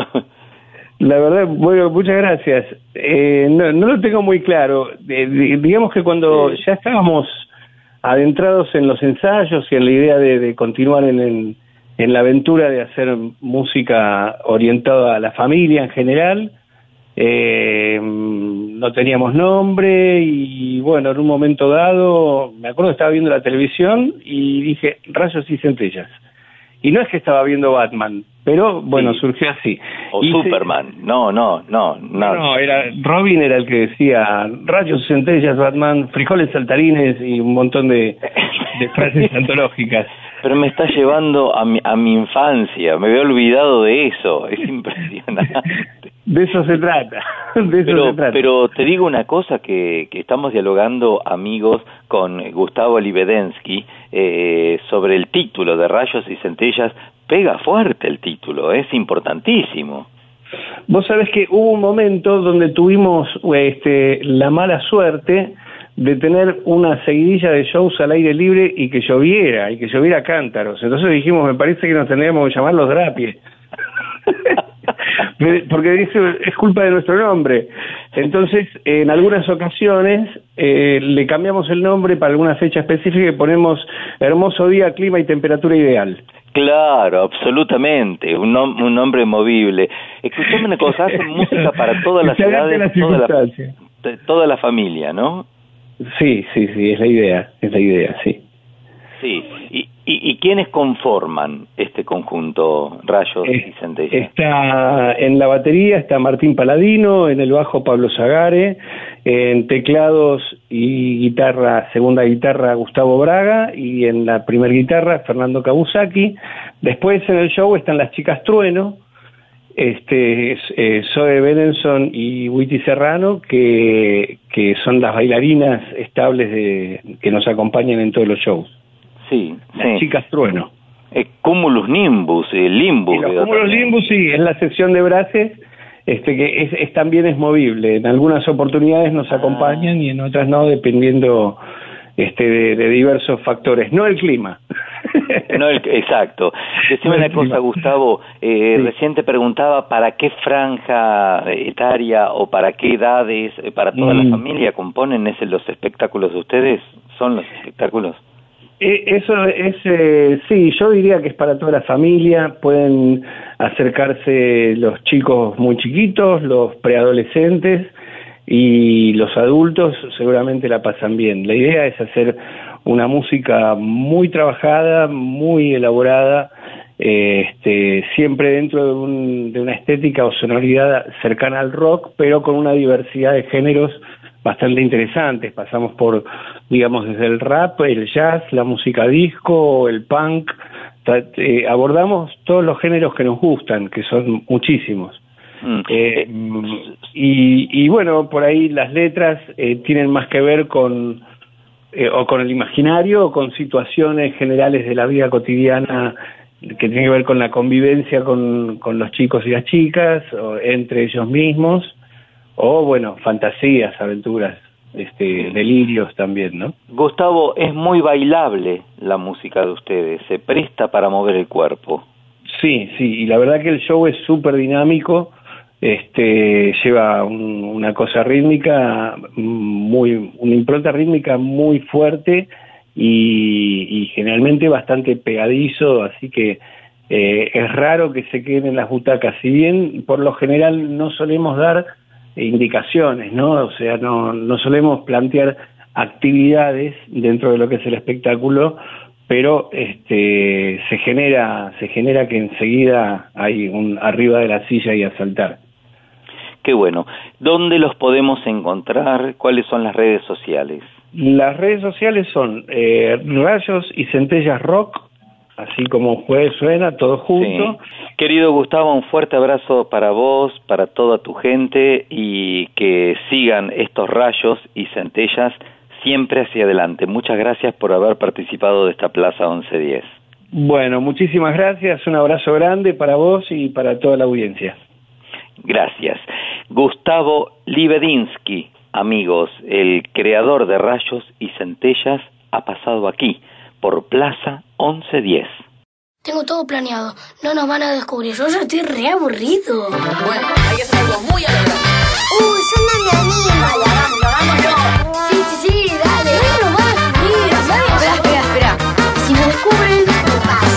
La verdad, bueno, muchas gracias. Eh, no, no lo tengo muy claro. Eh, di- digamos que cuando ya estábamos adentrados en los ensayos y en la idea de, de continuar en, en- en la aventura de hacer música orientada a la familia en general, eh, no teníamos nombre y bueno, en un momento dado, me acuerdo que estaba viendo la televisión y dije rayos y centellas. Y no es que estaba viendo Batman, pero bueno, Sí. surgió así. O Y se- Superman. No, no, no, no. no, era Robin era el que decía rayos, centellas, Batman, frijoles saltarines y un montón de, de frases antológicas. Pero me está llevando a mi, a mi infancia. Me había olvidado de eso. Es impresionante. De eso se trata. De eso Pero, se trata. pero te digo una cosa que, que estamos dialogando amigos con Gustavo Libedensky eh, sobre el título de Rayos y Centellas. Pega fuerte el título, es importantísimo. Vos sabés que hubo un momento donde tuvimos este, la mala suerte de tener una seguidilla de shows al aire libre y que lloviera, y que lloviera cántaros. Entonces dijimos, me parece que nos tendríamos que llamar los Drapies. Porque dice, es culpa de nuestro nombre. Entonces, en algunas ocasiones eh, le cambiamos el nombre para alguna fecha específica y ponemos hermoso día, clima y temperatura ideal. Claro, absolutamente, un, nom- un nombre movible. Escuchame una cosa, hacen música para todas las edades, toda la, toda la familia, ¿no? Sí, sí, sí, es la idea, es la idea, sí. Sí. ¿Y, y, y quiénes conforman este conjunto Rayos y Centellas? Está en la batería está Martín Paladino, en el bajo Pablo Zagare, en teclados y guitarra, segunda guitarra Gustavo Braga y en la primera guitarra Fernando Kabusaki. Después en el show están las chicas Trueno, este, es, eh, Zoe Benenson y Witty Serrano, que, que son las bailarinas estables de, que nos acompañan en todos los shows. Sí, Las sí. chicas Trueno. Eh, Cumulus Nimbus, eh, Limbus. Y los veo cúmulos también. limbus, sí, es la sección de braces, este, que es, es- también es movible. En algunas oportunidades nos acompañan y en otras no, dependiendo este, de, de diversos factores. No el clima. No, el- exacto. Decime No una el cosa, clima. Gustavo. Eh, Recién te preguntaba para qué franja etaria o para qué edades, eh, para toda la Mm. familia componen ese, los espectáculos de ustedes. ¿Son los espectáculos? Eh, Eso es, eh, sí, yo diría que es para toda la familia, pueden acercarse los chicos muy chiquitos, los preadolescentes y los adultos seguramente la pasan bien. La idea es hacer una música muy trabajada, muy elaborada, eh, este, siempre dentro de, un- de una estética o sonoridad cercana al rock, pero con una diversidad de géneros bastante interesantes. Pasamos por, digamos, desde el rap, el jazz, la música disco, el punk. Eh, abordamos todos los géneros que nos gustan, que son muchísimos. Eh, y, y bueno, por ahí las letras eh, tienen más que ver con eh, o con el imaginario o con situaciones generales de la vida cotidiana que tienen que ver con la convivencia con, con los chicos y las chicas, o entre ellos mismos, o bueno, fantasías, aventuras, este, delirios también, ¿no? Gustavo, es muy bailable la música de ustedes, se presta para mover el cuerpo. Sí, sí, y la verdad que el show es súper dinámico, este, lleva un- una cosa rítmica muy, una impronta rítmica muy fuerte y, y generalmente bastante pegadizo, así que eh, es raro que se queden en las butacas. Si bien por lo general no solemos dar indicaciones, ¿no? O sea, no, no solemos plantear actividades dentro de lo que es el espectáculo, pero este se genera se genera que enseguida hay un arriba de la silla y a saltar. Qué bueno. ¿Dónde los podemos encontrar? ¿Cuáles son las redes sociales? Las redes sociales son eh, Rayos y Centellas Rock, así como jueves suena, todo junto. Querido Gustavo, un fuerte abrazo para vos, para toda tu gente y que sigan estos rayos y centellas siempre hacia adelante. Muchas gracias por haber participado de esta Plaza 1110. Bueno, muchísimas gracias, un abrazo grande para vos y para toda la audiencia. Gracias. Gustavo Libedinsky, amigos, el creador de rayos y centellas, ha pasado aquí por Plaza 1110. Tengo todo planeado. No nos van a descubrir. Yo ya estoy re aburrido. Bueno, hay que hacer algo muy yo no me animo. Dale, hagámoslo, hagámoslo. Sí, sí, sí, dale. No nos van a descubrir. Espera, espera, espera. Si nos descubren, ¿qué pasa?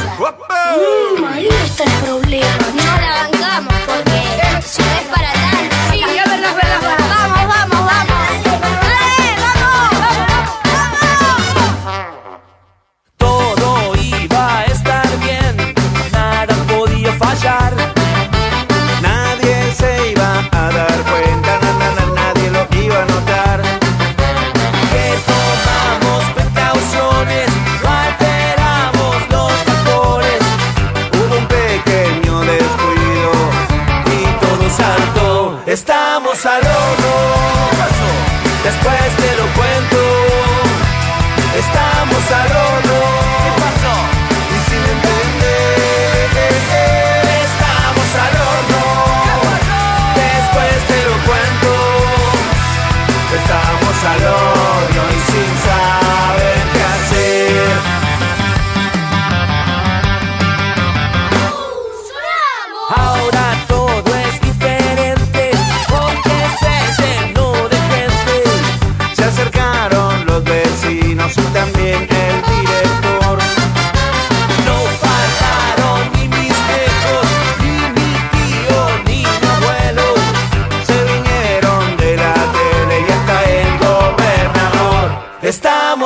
Mm, ahí está el problema. Estamos al horno, después te lo cuento. Estamos al horno.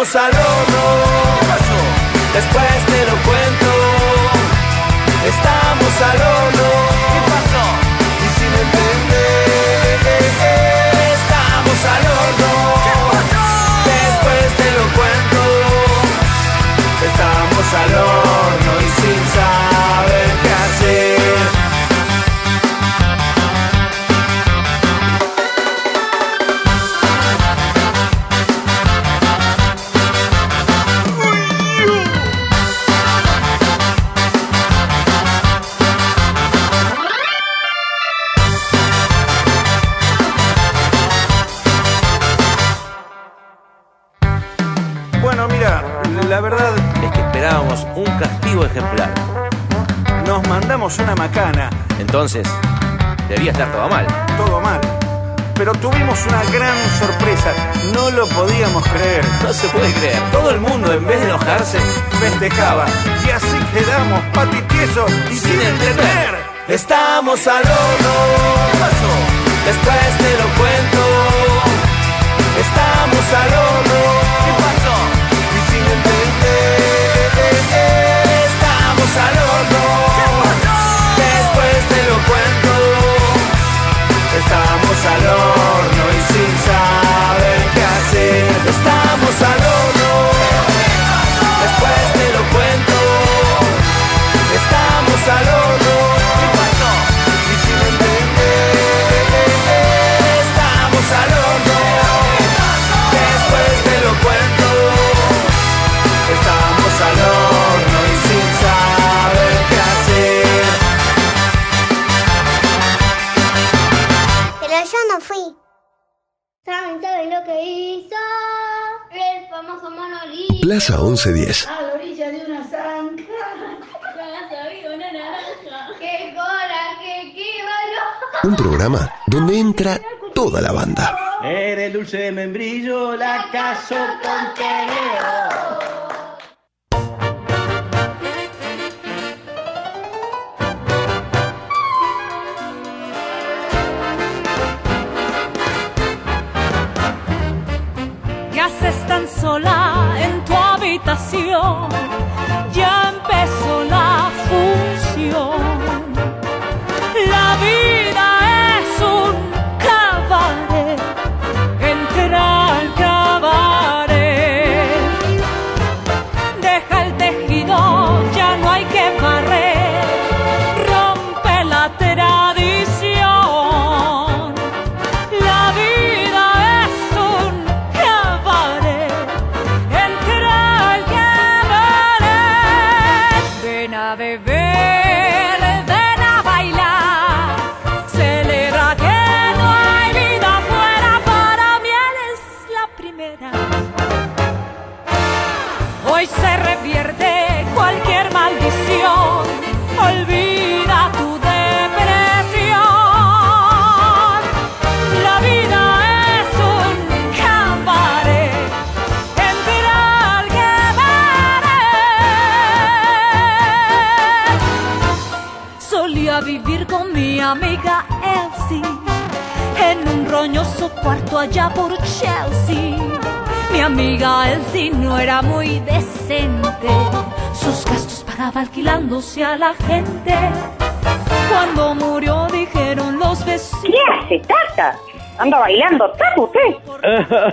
Estamos al Al 1110. A la orilla de una zanja. una naranja. ¡Qué coraje, qué valor! Un programa donde entra toda la banda. Eres dulce de membrillo, la caso con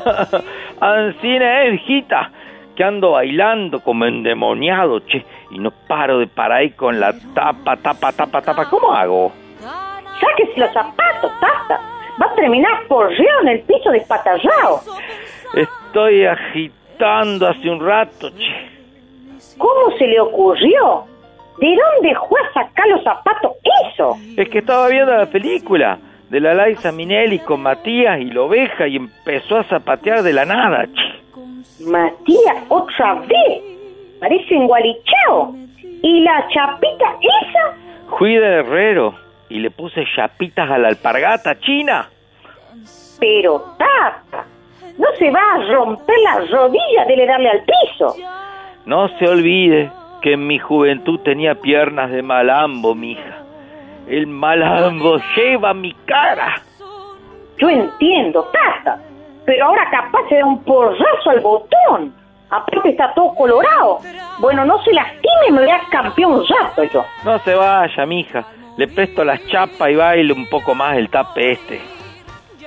Ancina es, hijita, que ando bailando como endemoniado, che, y no paro de parar ahí con la tapa, tapa, tapa, tapa. ¿Cómo hago? Sáquese los zapatos, Tata. Va a terminar porreado en el piso despatallado. Estoy agitando hace un rato, che. ¿Cómo se le ocurrió? ¿De dónde fue a sacar los zapatos eso? Es que estaba viendo la película de la Liza Minelli con Matías y la oveja y empezó a zapatear de la nada, che. Matías, otra vez. Parece engualichao. ¿Y la chapita esa? Fui de herrero y le puse chapitas a la alpargata china. Pero, Tata, no se va a romper la rodilla de le darle al piso. No se olvide que en mi juventud tenía piernas de malambo, mija. El malambo lleva mi cara. Yo entiendo, Tata, pero ahora capaz se da un porrazo al botón. Aparte está todo colorado. Bueno, no se lastime, me voy a campeón un rato yo. No se vaya, mija. Le presto las chapas y baile un poco más el tape este.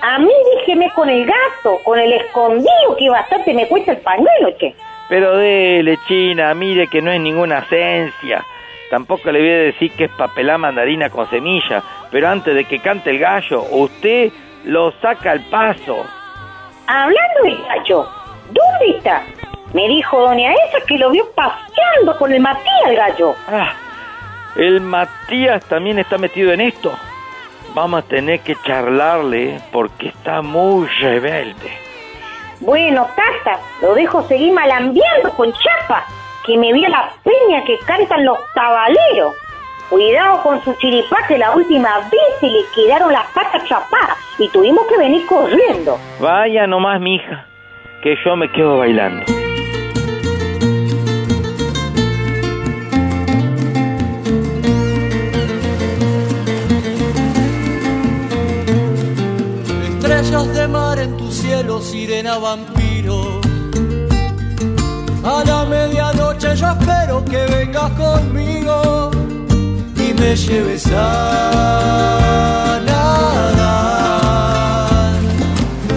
A mí déjeme con el gato, con el escondido, que bastante me cuesta el pañuelo, che. Pero dele, China, mire que no es ninguna esencia. Tampoco le voy a decir que es papelá mandarina con semilla. Pero antes de que cante el gallo, usted lo saca al paso. Hablando del gallo, ¿dónde está? Me dijo doña esa que lo vio paseando con el Matías el gallo. Ah, el Matías también está metido en esto. Vamos a tener que charlarle porque está muy rebelde. Bueno, Tata, lo dejo seguir malambiando con chapa, que me vi a la peña que cantan los tabaleros. Cuidado con su chiripá que la última vez se le quedaron las patas chapadas y tuvimos que venir corriendo. Vaya nomás, mija, que yo me quedo bailando. Estrellas de mar en tu cielo, sirena vampiro. A la medianoche yo espero que vengas conmigo y me lleves a nadar.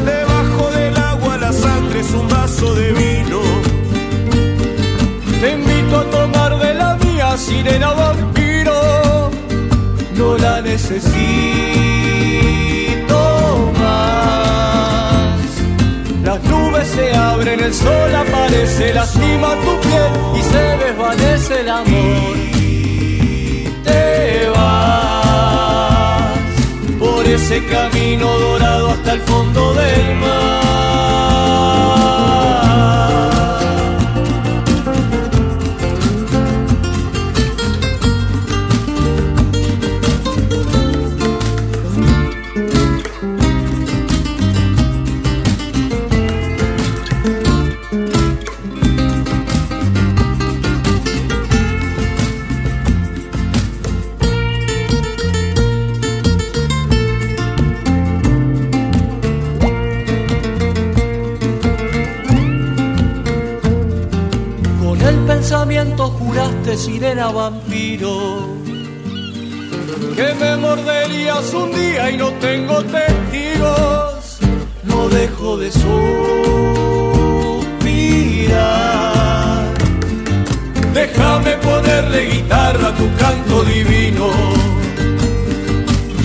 Debajo del agua la sangre es un vaso de vino. Te invito a tomar de la mía, sirena vampiro. No la necesito Las nubes se abren, el sol aparece, lastima tu piel y se desvanece el amor. Te vas por ese camino dorado hasta el fondo del mar. Sirena vampiro que me morderías un día y no tengo testigos, no dejo de suspirar. Déjame ponerle guitarra a tu canto divino.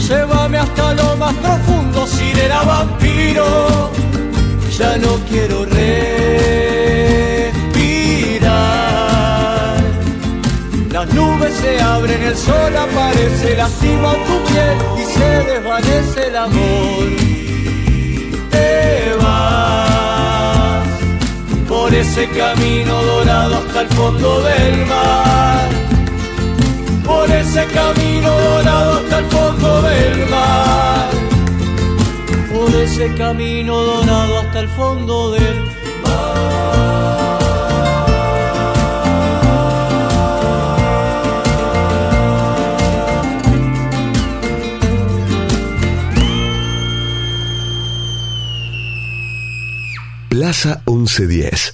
Llévame hasta lo más profundo, sirena vampiro. Ya no quiero Se abren, el sol aparece, lastima tu piel y se desvanece el amor. Te vas por ese camino dorado hasta el fondo del mar. Por ese camino dorado hasta el fondo del mar. Por ese camino dorado hasta el fondo del Plaza 1110.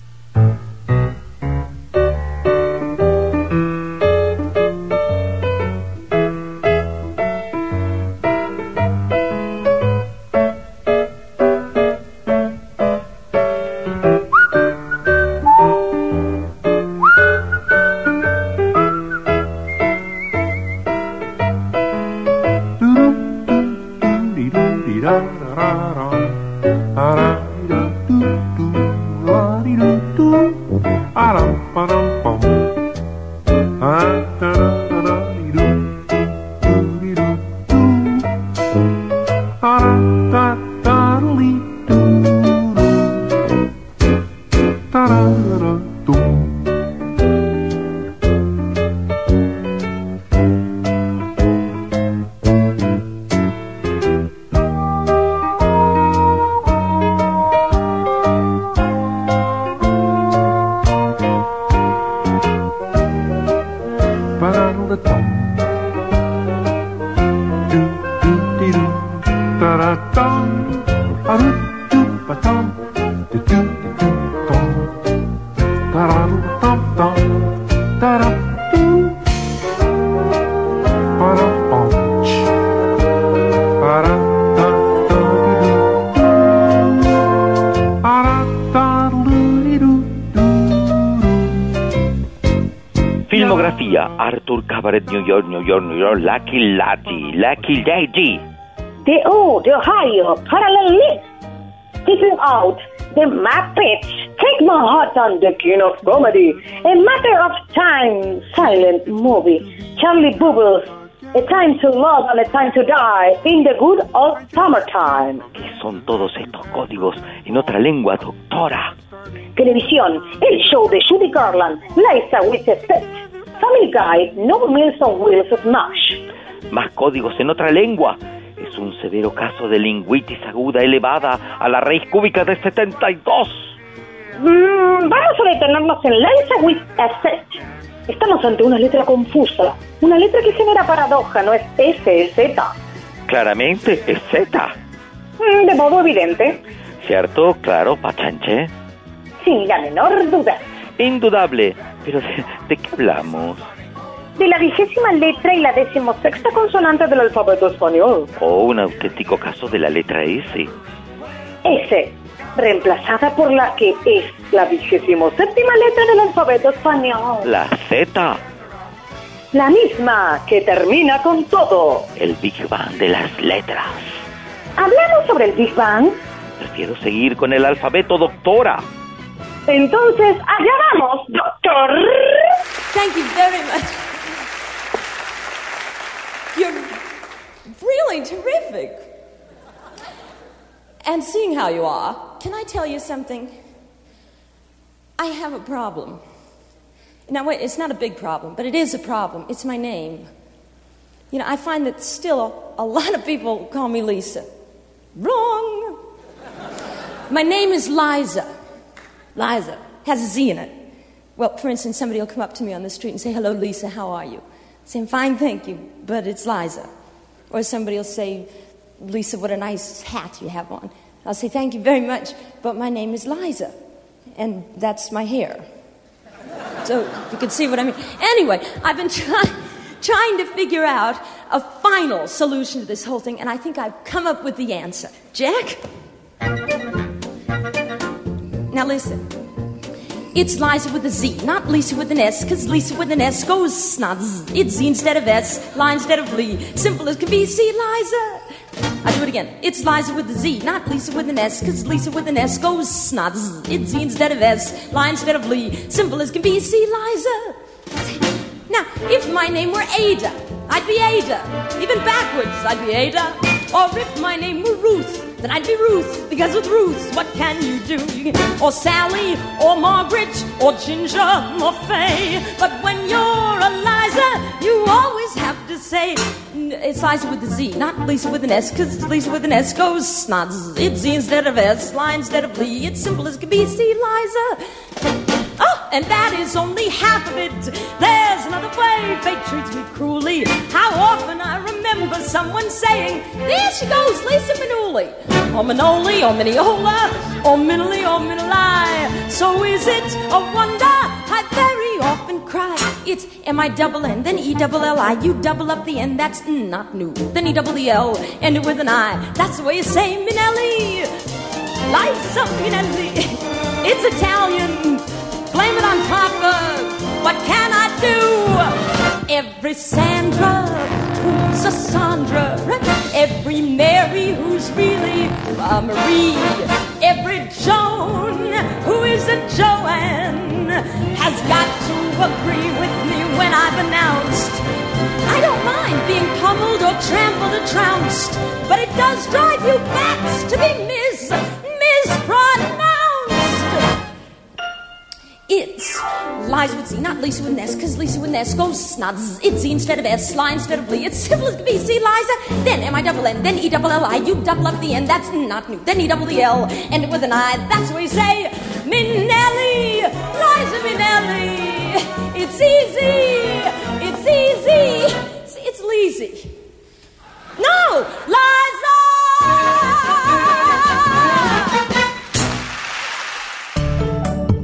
New York, New York, New York, Lucky Lady, Lucky Lady. The O, the Ohio, Parallel List. Keeping out, The Muppets. Take my heart on the King of Comedy. A Matter of Time, silent movie. Charlie Bubbles. A Time to Love and a Time to Die in the Good Old Summertime. ¿Qué son todos estos códigos en otra lengua, doctora? Televisión, el show de Judy Garland, Liza with. Family Guy, No Meals on Wheels of Nash. Más códigos en otra lengua. Es un severo caso de lingüitis aguda elevada a la raíz cúbica de 72. Mm, vamos a detenernos en Liza with a Set. Estamos ante una letra confusa, una letra que genera paradoja, no es S, es Z. Claramente es Z. Mm, de modo evidente, ¿Cierto? Claro, pachanche. sin la menor duda. Indudable. Pero ¿de, de qué hablamos? De la vigésima letra y la decimosexta consonante del alfabeto español. O un auténtico caso de la letra S. S, reemplazada por la que es la vigésimo séptima letra del alfabeto español. La Z. La misma que termina con todo. El Big Bang de las letras. ¿Hablamos sobre el Big Bang? Prefiero seguir con el alfabeto, doctora. Entonces, allá vamos, doctor. Thank you very much. You're really terrific. And seeing how you are, can I tell you something? I have a problem. Now, wait, it's not a big problem, but it is a problem. It's my name. You know, I find that still a lot of people call me Lisa. Wrong. My name is Liza. Liza has a Z in it. Well, for instance, somebody will come up to me on the street and say, Hello, Lisa, how are you? Say, I'm fine, thank you, but it's Liza. Or somebody will say, Lisa, what a nice hat you have on. I'll say, Thank you very much, but my name is Liza, and that's my hair. so you can see what I mean. Anyway, I've been trying trying to figure out a final solution to this whole thing, and I think I've come up with the answer. Jack? Now listen. It's Liza with a Z, not Lisa with an S, because Lisa with an S goes Z. It's Z instead of S, line instead of Lee. Simple as can be, see Liza. I do it again. It's Liza with a Z, not Lisa with an S, because Lisa with an S goes Z. It's Z instead of S, line instead of Lee. Simple as can be, see Liza. Now, if my name were Ada, I'd be Ada. Even backwards, I'd be Ada. Or if my name were Ruth, then I'd be Ruth. Because with Ruth, what can you do? Or Sally, or Margaret, or Ginger, or Fay. But when you're Eliza, you always have to say it's Liza with a Z, not Lisa with an S, because Lisa with an S goes not Z. It's Z instead of S, line instead of Lee. It's simple as can be. See, Liza. Oh, and that is only half of it. There's another way fate treats me cruelly. How often I remember someone saying, There she goes, Lisa Manuli. Or Manoli, oh, or oh, Miniola, or oh, Minoli, or Minoli. So is it a wonder? I very often cry. It's M I double N, then E double L I. You double up the N, that's not new. Then E double the L, end it with an I. That's the way you say Minelli. Liza Minelli. It's Italian. Blame it on Papa. What can I do? Every Sandra who's a Sandra. Every Mary who's really a Marie. Every Joan who is a Joanne has got to agree with me when I've announced. I don't mind being pummeled or trampled or trounced, but it does drive you bats to be mis mispronounced. It's lies with Z, not Lisa with an S, because Lisa with an S goes snuds. It's Z instead of S, lie instead of Lee. It's simple as be. See, Liza, then M I double N, then E double L I. You double up the N, that's not new. Then E double the L, end it with an I. That's what we say. Minelli, Liza Minelli. It's easy. It's easy. It's, it's Leezy. No,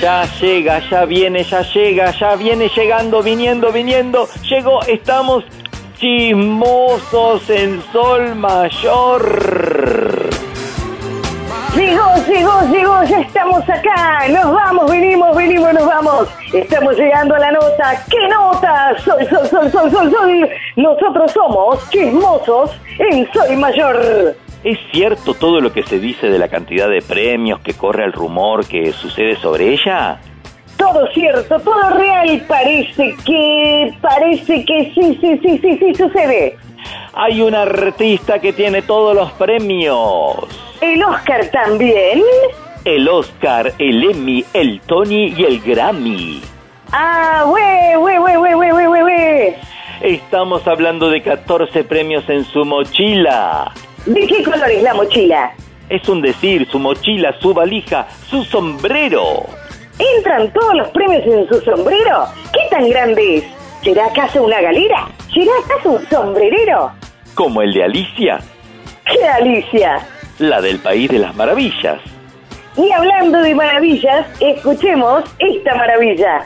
Ya llega, ya viene, ya llega, ya viene llegando, viniendo, viniendo. Llegó, estamos chismosos en Sol Mayor. Llegó, llegó, llegó, ya estamos acá. Nos vamos, venimos, venimos, nos vamos. Estamos llegando a la nota. ¿Qué nota? Sol, sol, sol, sol, sol, sol. Nosotros somos chismosos en Soy Mayor. ¿Es cierto todo lo que se dice de la cantidad de premios que corre el rumor que sucede sobre ella? Todo cierto, todo real parece que, parece que sí, sí, sí, sí, sí sucede. Hay un artista que tiene todos los premios. ¿El Oscar también? El Oscar, el Emmy, el Tony y el Grammy. Ah, güey, güey, güey, güey, güey, güey, güey. Estamos hablando de 14 premios en su mochila. ¿De qué color es la mochila? Es un decir, su mochila, su valija, su sombrero. ¿Entran todos los premios en su sombrero? ¿Qué tan grande es? ¿Será acaso una galera? ¿Será acaso un sombrerero? Como el de Alicia, ¿Qué Alicia? la del País de las Maravillas. Y hablando de maravillas, escuchemos esta maravilla.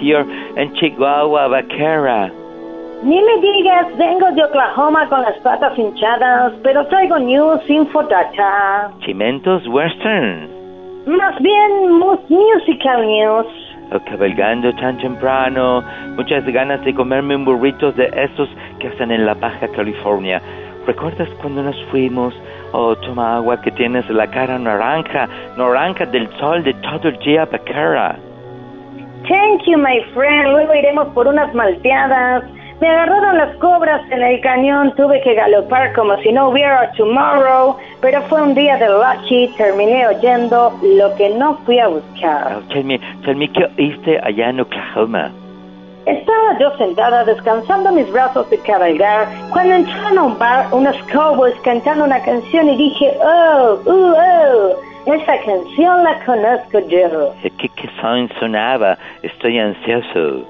Here en Chihuahua, Vaquera. Ni me digas, vengo de Oklahoma con las patas hinchadas, pero traigo news infodata. Chimentos Western. Más bien mu- musical news. Oh, cabalgando tan temprano. Muchas ganas de comerme un burrito de esos que hacen en La Baja California. ¿Recuerdas cuando nos fuimos? Oh, toma agua que tienes la cara naranja, naranja del sol de todo el día, Vaquera. Thank you, my friend. Luego iremos por unas malteadas. Me agarraron las cobras en el cañón. Tuve que galopar como si no hubiera tomorrow. Pero fue un día de lucky. Terminé oyendo lo que no fui a buscar. Oh, tell me, tell me, ¿qué oíste allá en Oklahoma? Estaba yo sentada descansando mis brazos de cabalgar cuando entraron a un bar unos cowboys cantando una canción y dije, oh, uh, oh, esa canción la conozco yo. ¿Qué, qué son sonaba? Estoy ansioso.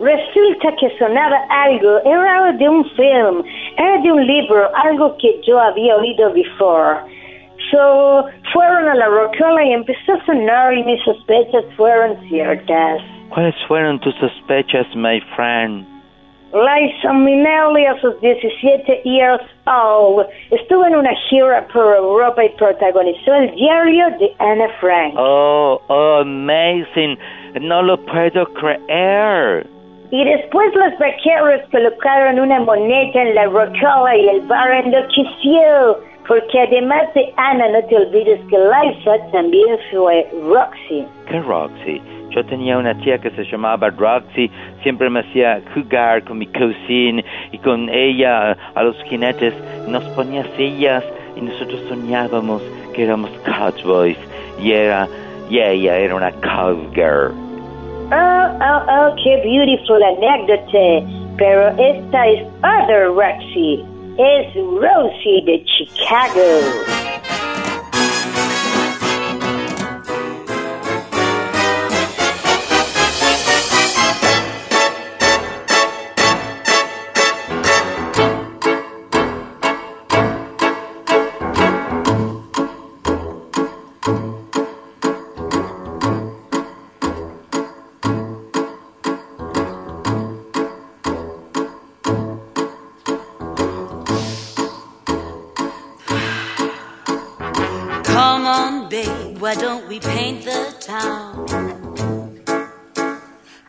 Resulta que sonaba algo, era algo de un film, era de un libro, algo que yo había oído before. So, fueron a la rocola y empezó a sonar y mis sospechas fueron ciertas. ¿Cuáles fueron tus sospechas, my friend? Liza Minnelli a sus 17 years old estuvo en una gira por Europa y protagonizó el diario de Anna Frank. Oh, oh, amazing. No lo puedo creer. Y después los vaqueros colocaron una moneda en la rocola y el bar enloqueció. Porque además de Ana, no te olvides que Liza también fue Roxy. ¿Qué Roxy? Yo tenía una tía que se llamaba Roxy, siempre me hacía jugar con mi cousin y con ella a los jinetes, nos ponía sillas y nosotros soñábamos que éramos cowboys y era, y ella era una cowgirl. Oh, oh, oh, qué beautiful anécdota. Pero esta es Other Roxy. Es Rosie de Chicago. Come on, babe, why don't we paint the town?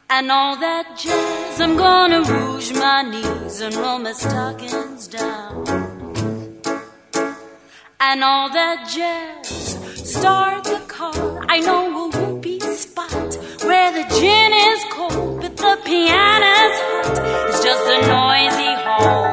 And all that jazz, I'm gonna rouge my knees and roll my stockings down. And all that jazz, start the car. I know a whoopee spot where the gin is cold, but the piano's hot. It's just a noisy hall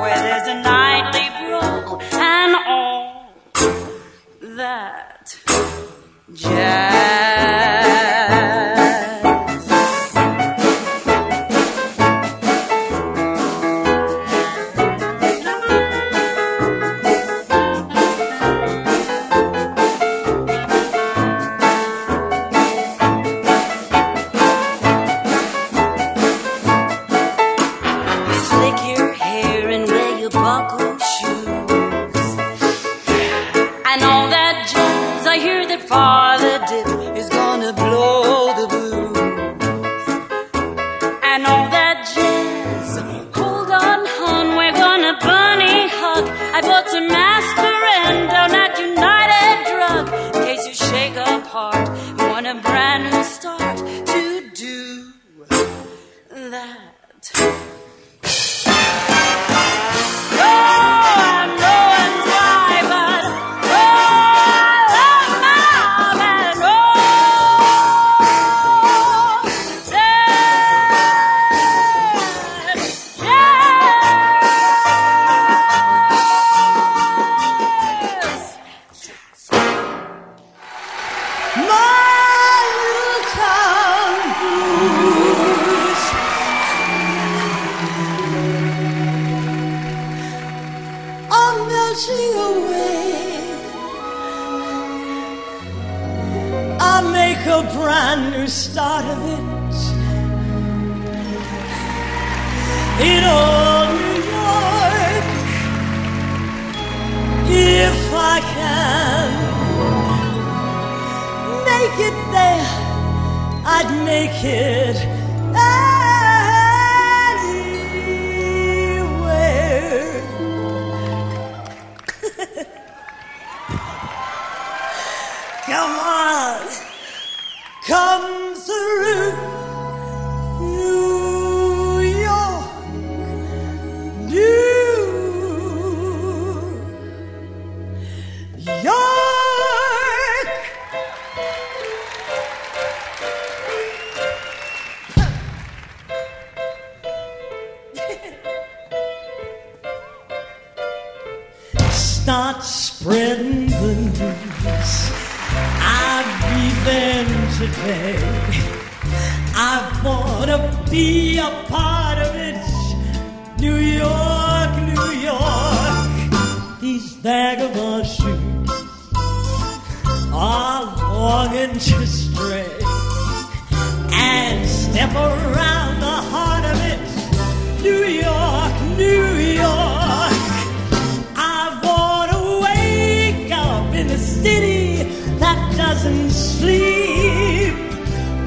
that doesn't sleep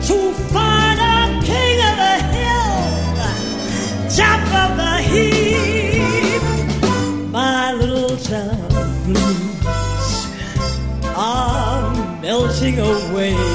to find a king of the hill, top of the heap. My little town blues are melting away.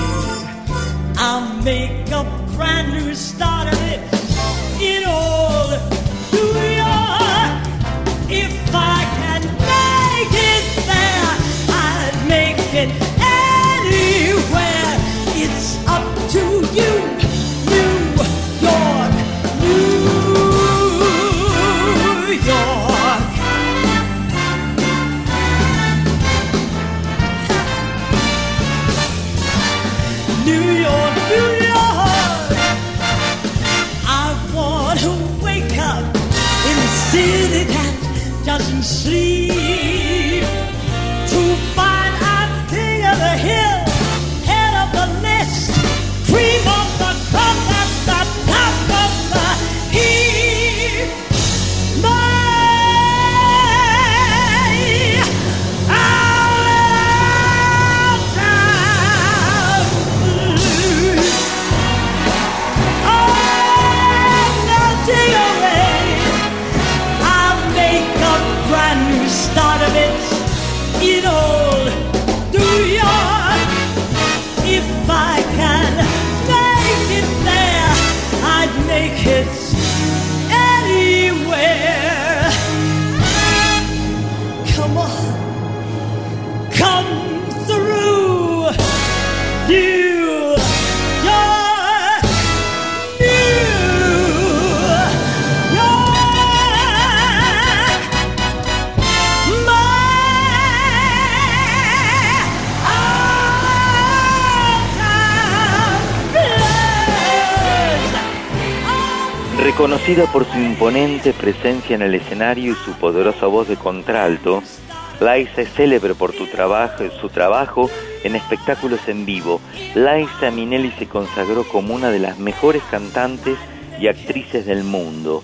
Conocida por su imponente presencia en el escenario y su poderosa voz de contralto, Laisa es célebre por su trabajo en espectáculos en vivo. Laisa Minelli se consagró como una de las mejores cantantes y actrices del mundo.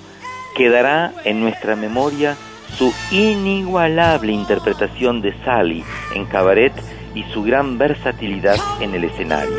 Quedará en nuestra memoria su inigualable interpretación de Sally en cabaret y su gran versatilidad en el escenario.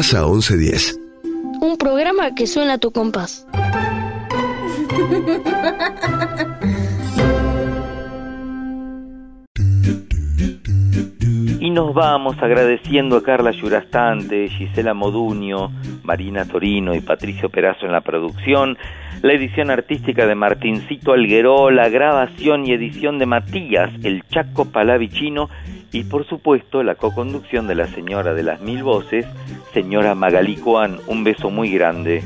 Plaza 1110. Un programa que suena a tu compás. Y nos vamos agradeciendo a Carla Yurastante, Gisela Moduño, Marina Torino y Patricio Perazo en la producción, la edición artística de Martincito Algueró, la grabación y edición de Matías, el Chaco Palavicino y por supuesto la coconducción de la señora de las mil voces, señora Magalí Juan. Un beso muy grande.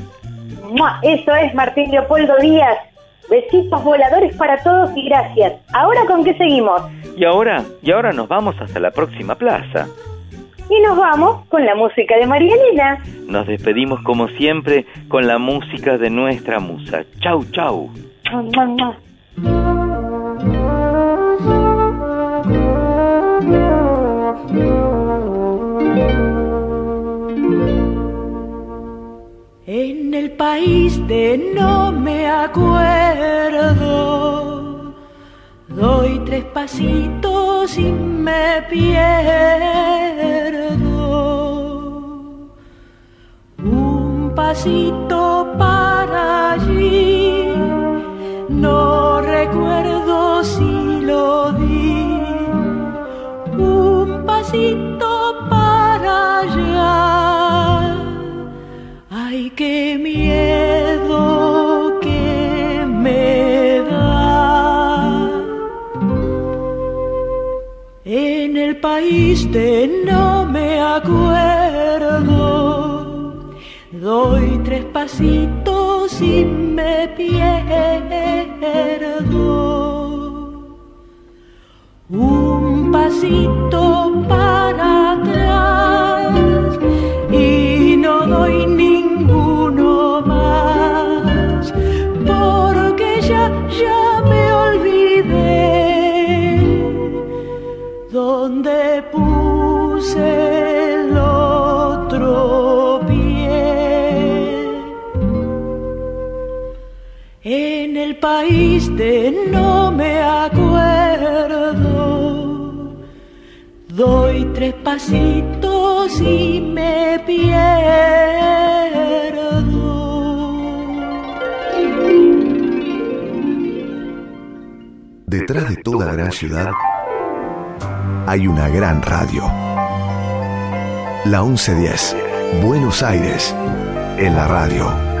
Eso es Martín Leopoldo Díaz. Besitos voladores para todos y gracias. ¿Ahora con qué seguimos? Y ahora, y ahora nos vamos hasta la próxima plaza. Y nos vamos con la música de María Elena. Nos despedimos como siempre con la música de nuestra musa. Chau, chau. En el país de no me acuerdo, doy tres pasitos y me pierdo. Un pasito para allí, no recuerdo si lo di. Pasito para allá. Ay, qué miedo que me da. En el país de no me acuerdo, doy tres pasitos y me pierdo. Un pasito para atrás y no doy ninguno más porque ya ya me olvidé donde puse el otro pie. En el país de no Doy tres pasitos y me pierdo. Detrás de toda gran ciudad hay una gran radio. La 1110, Buenos Aires, en la radio.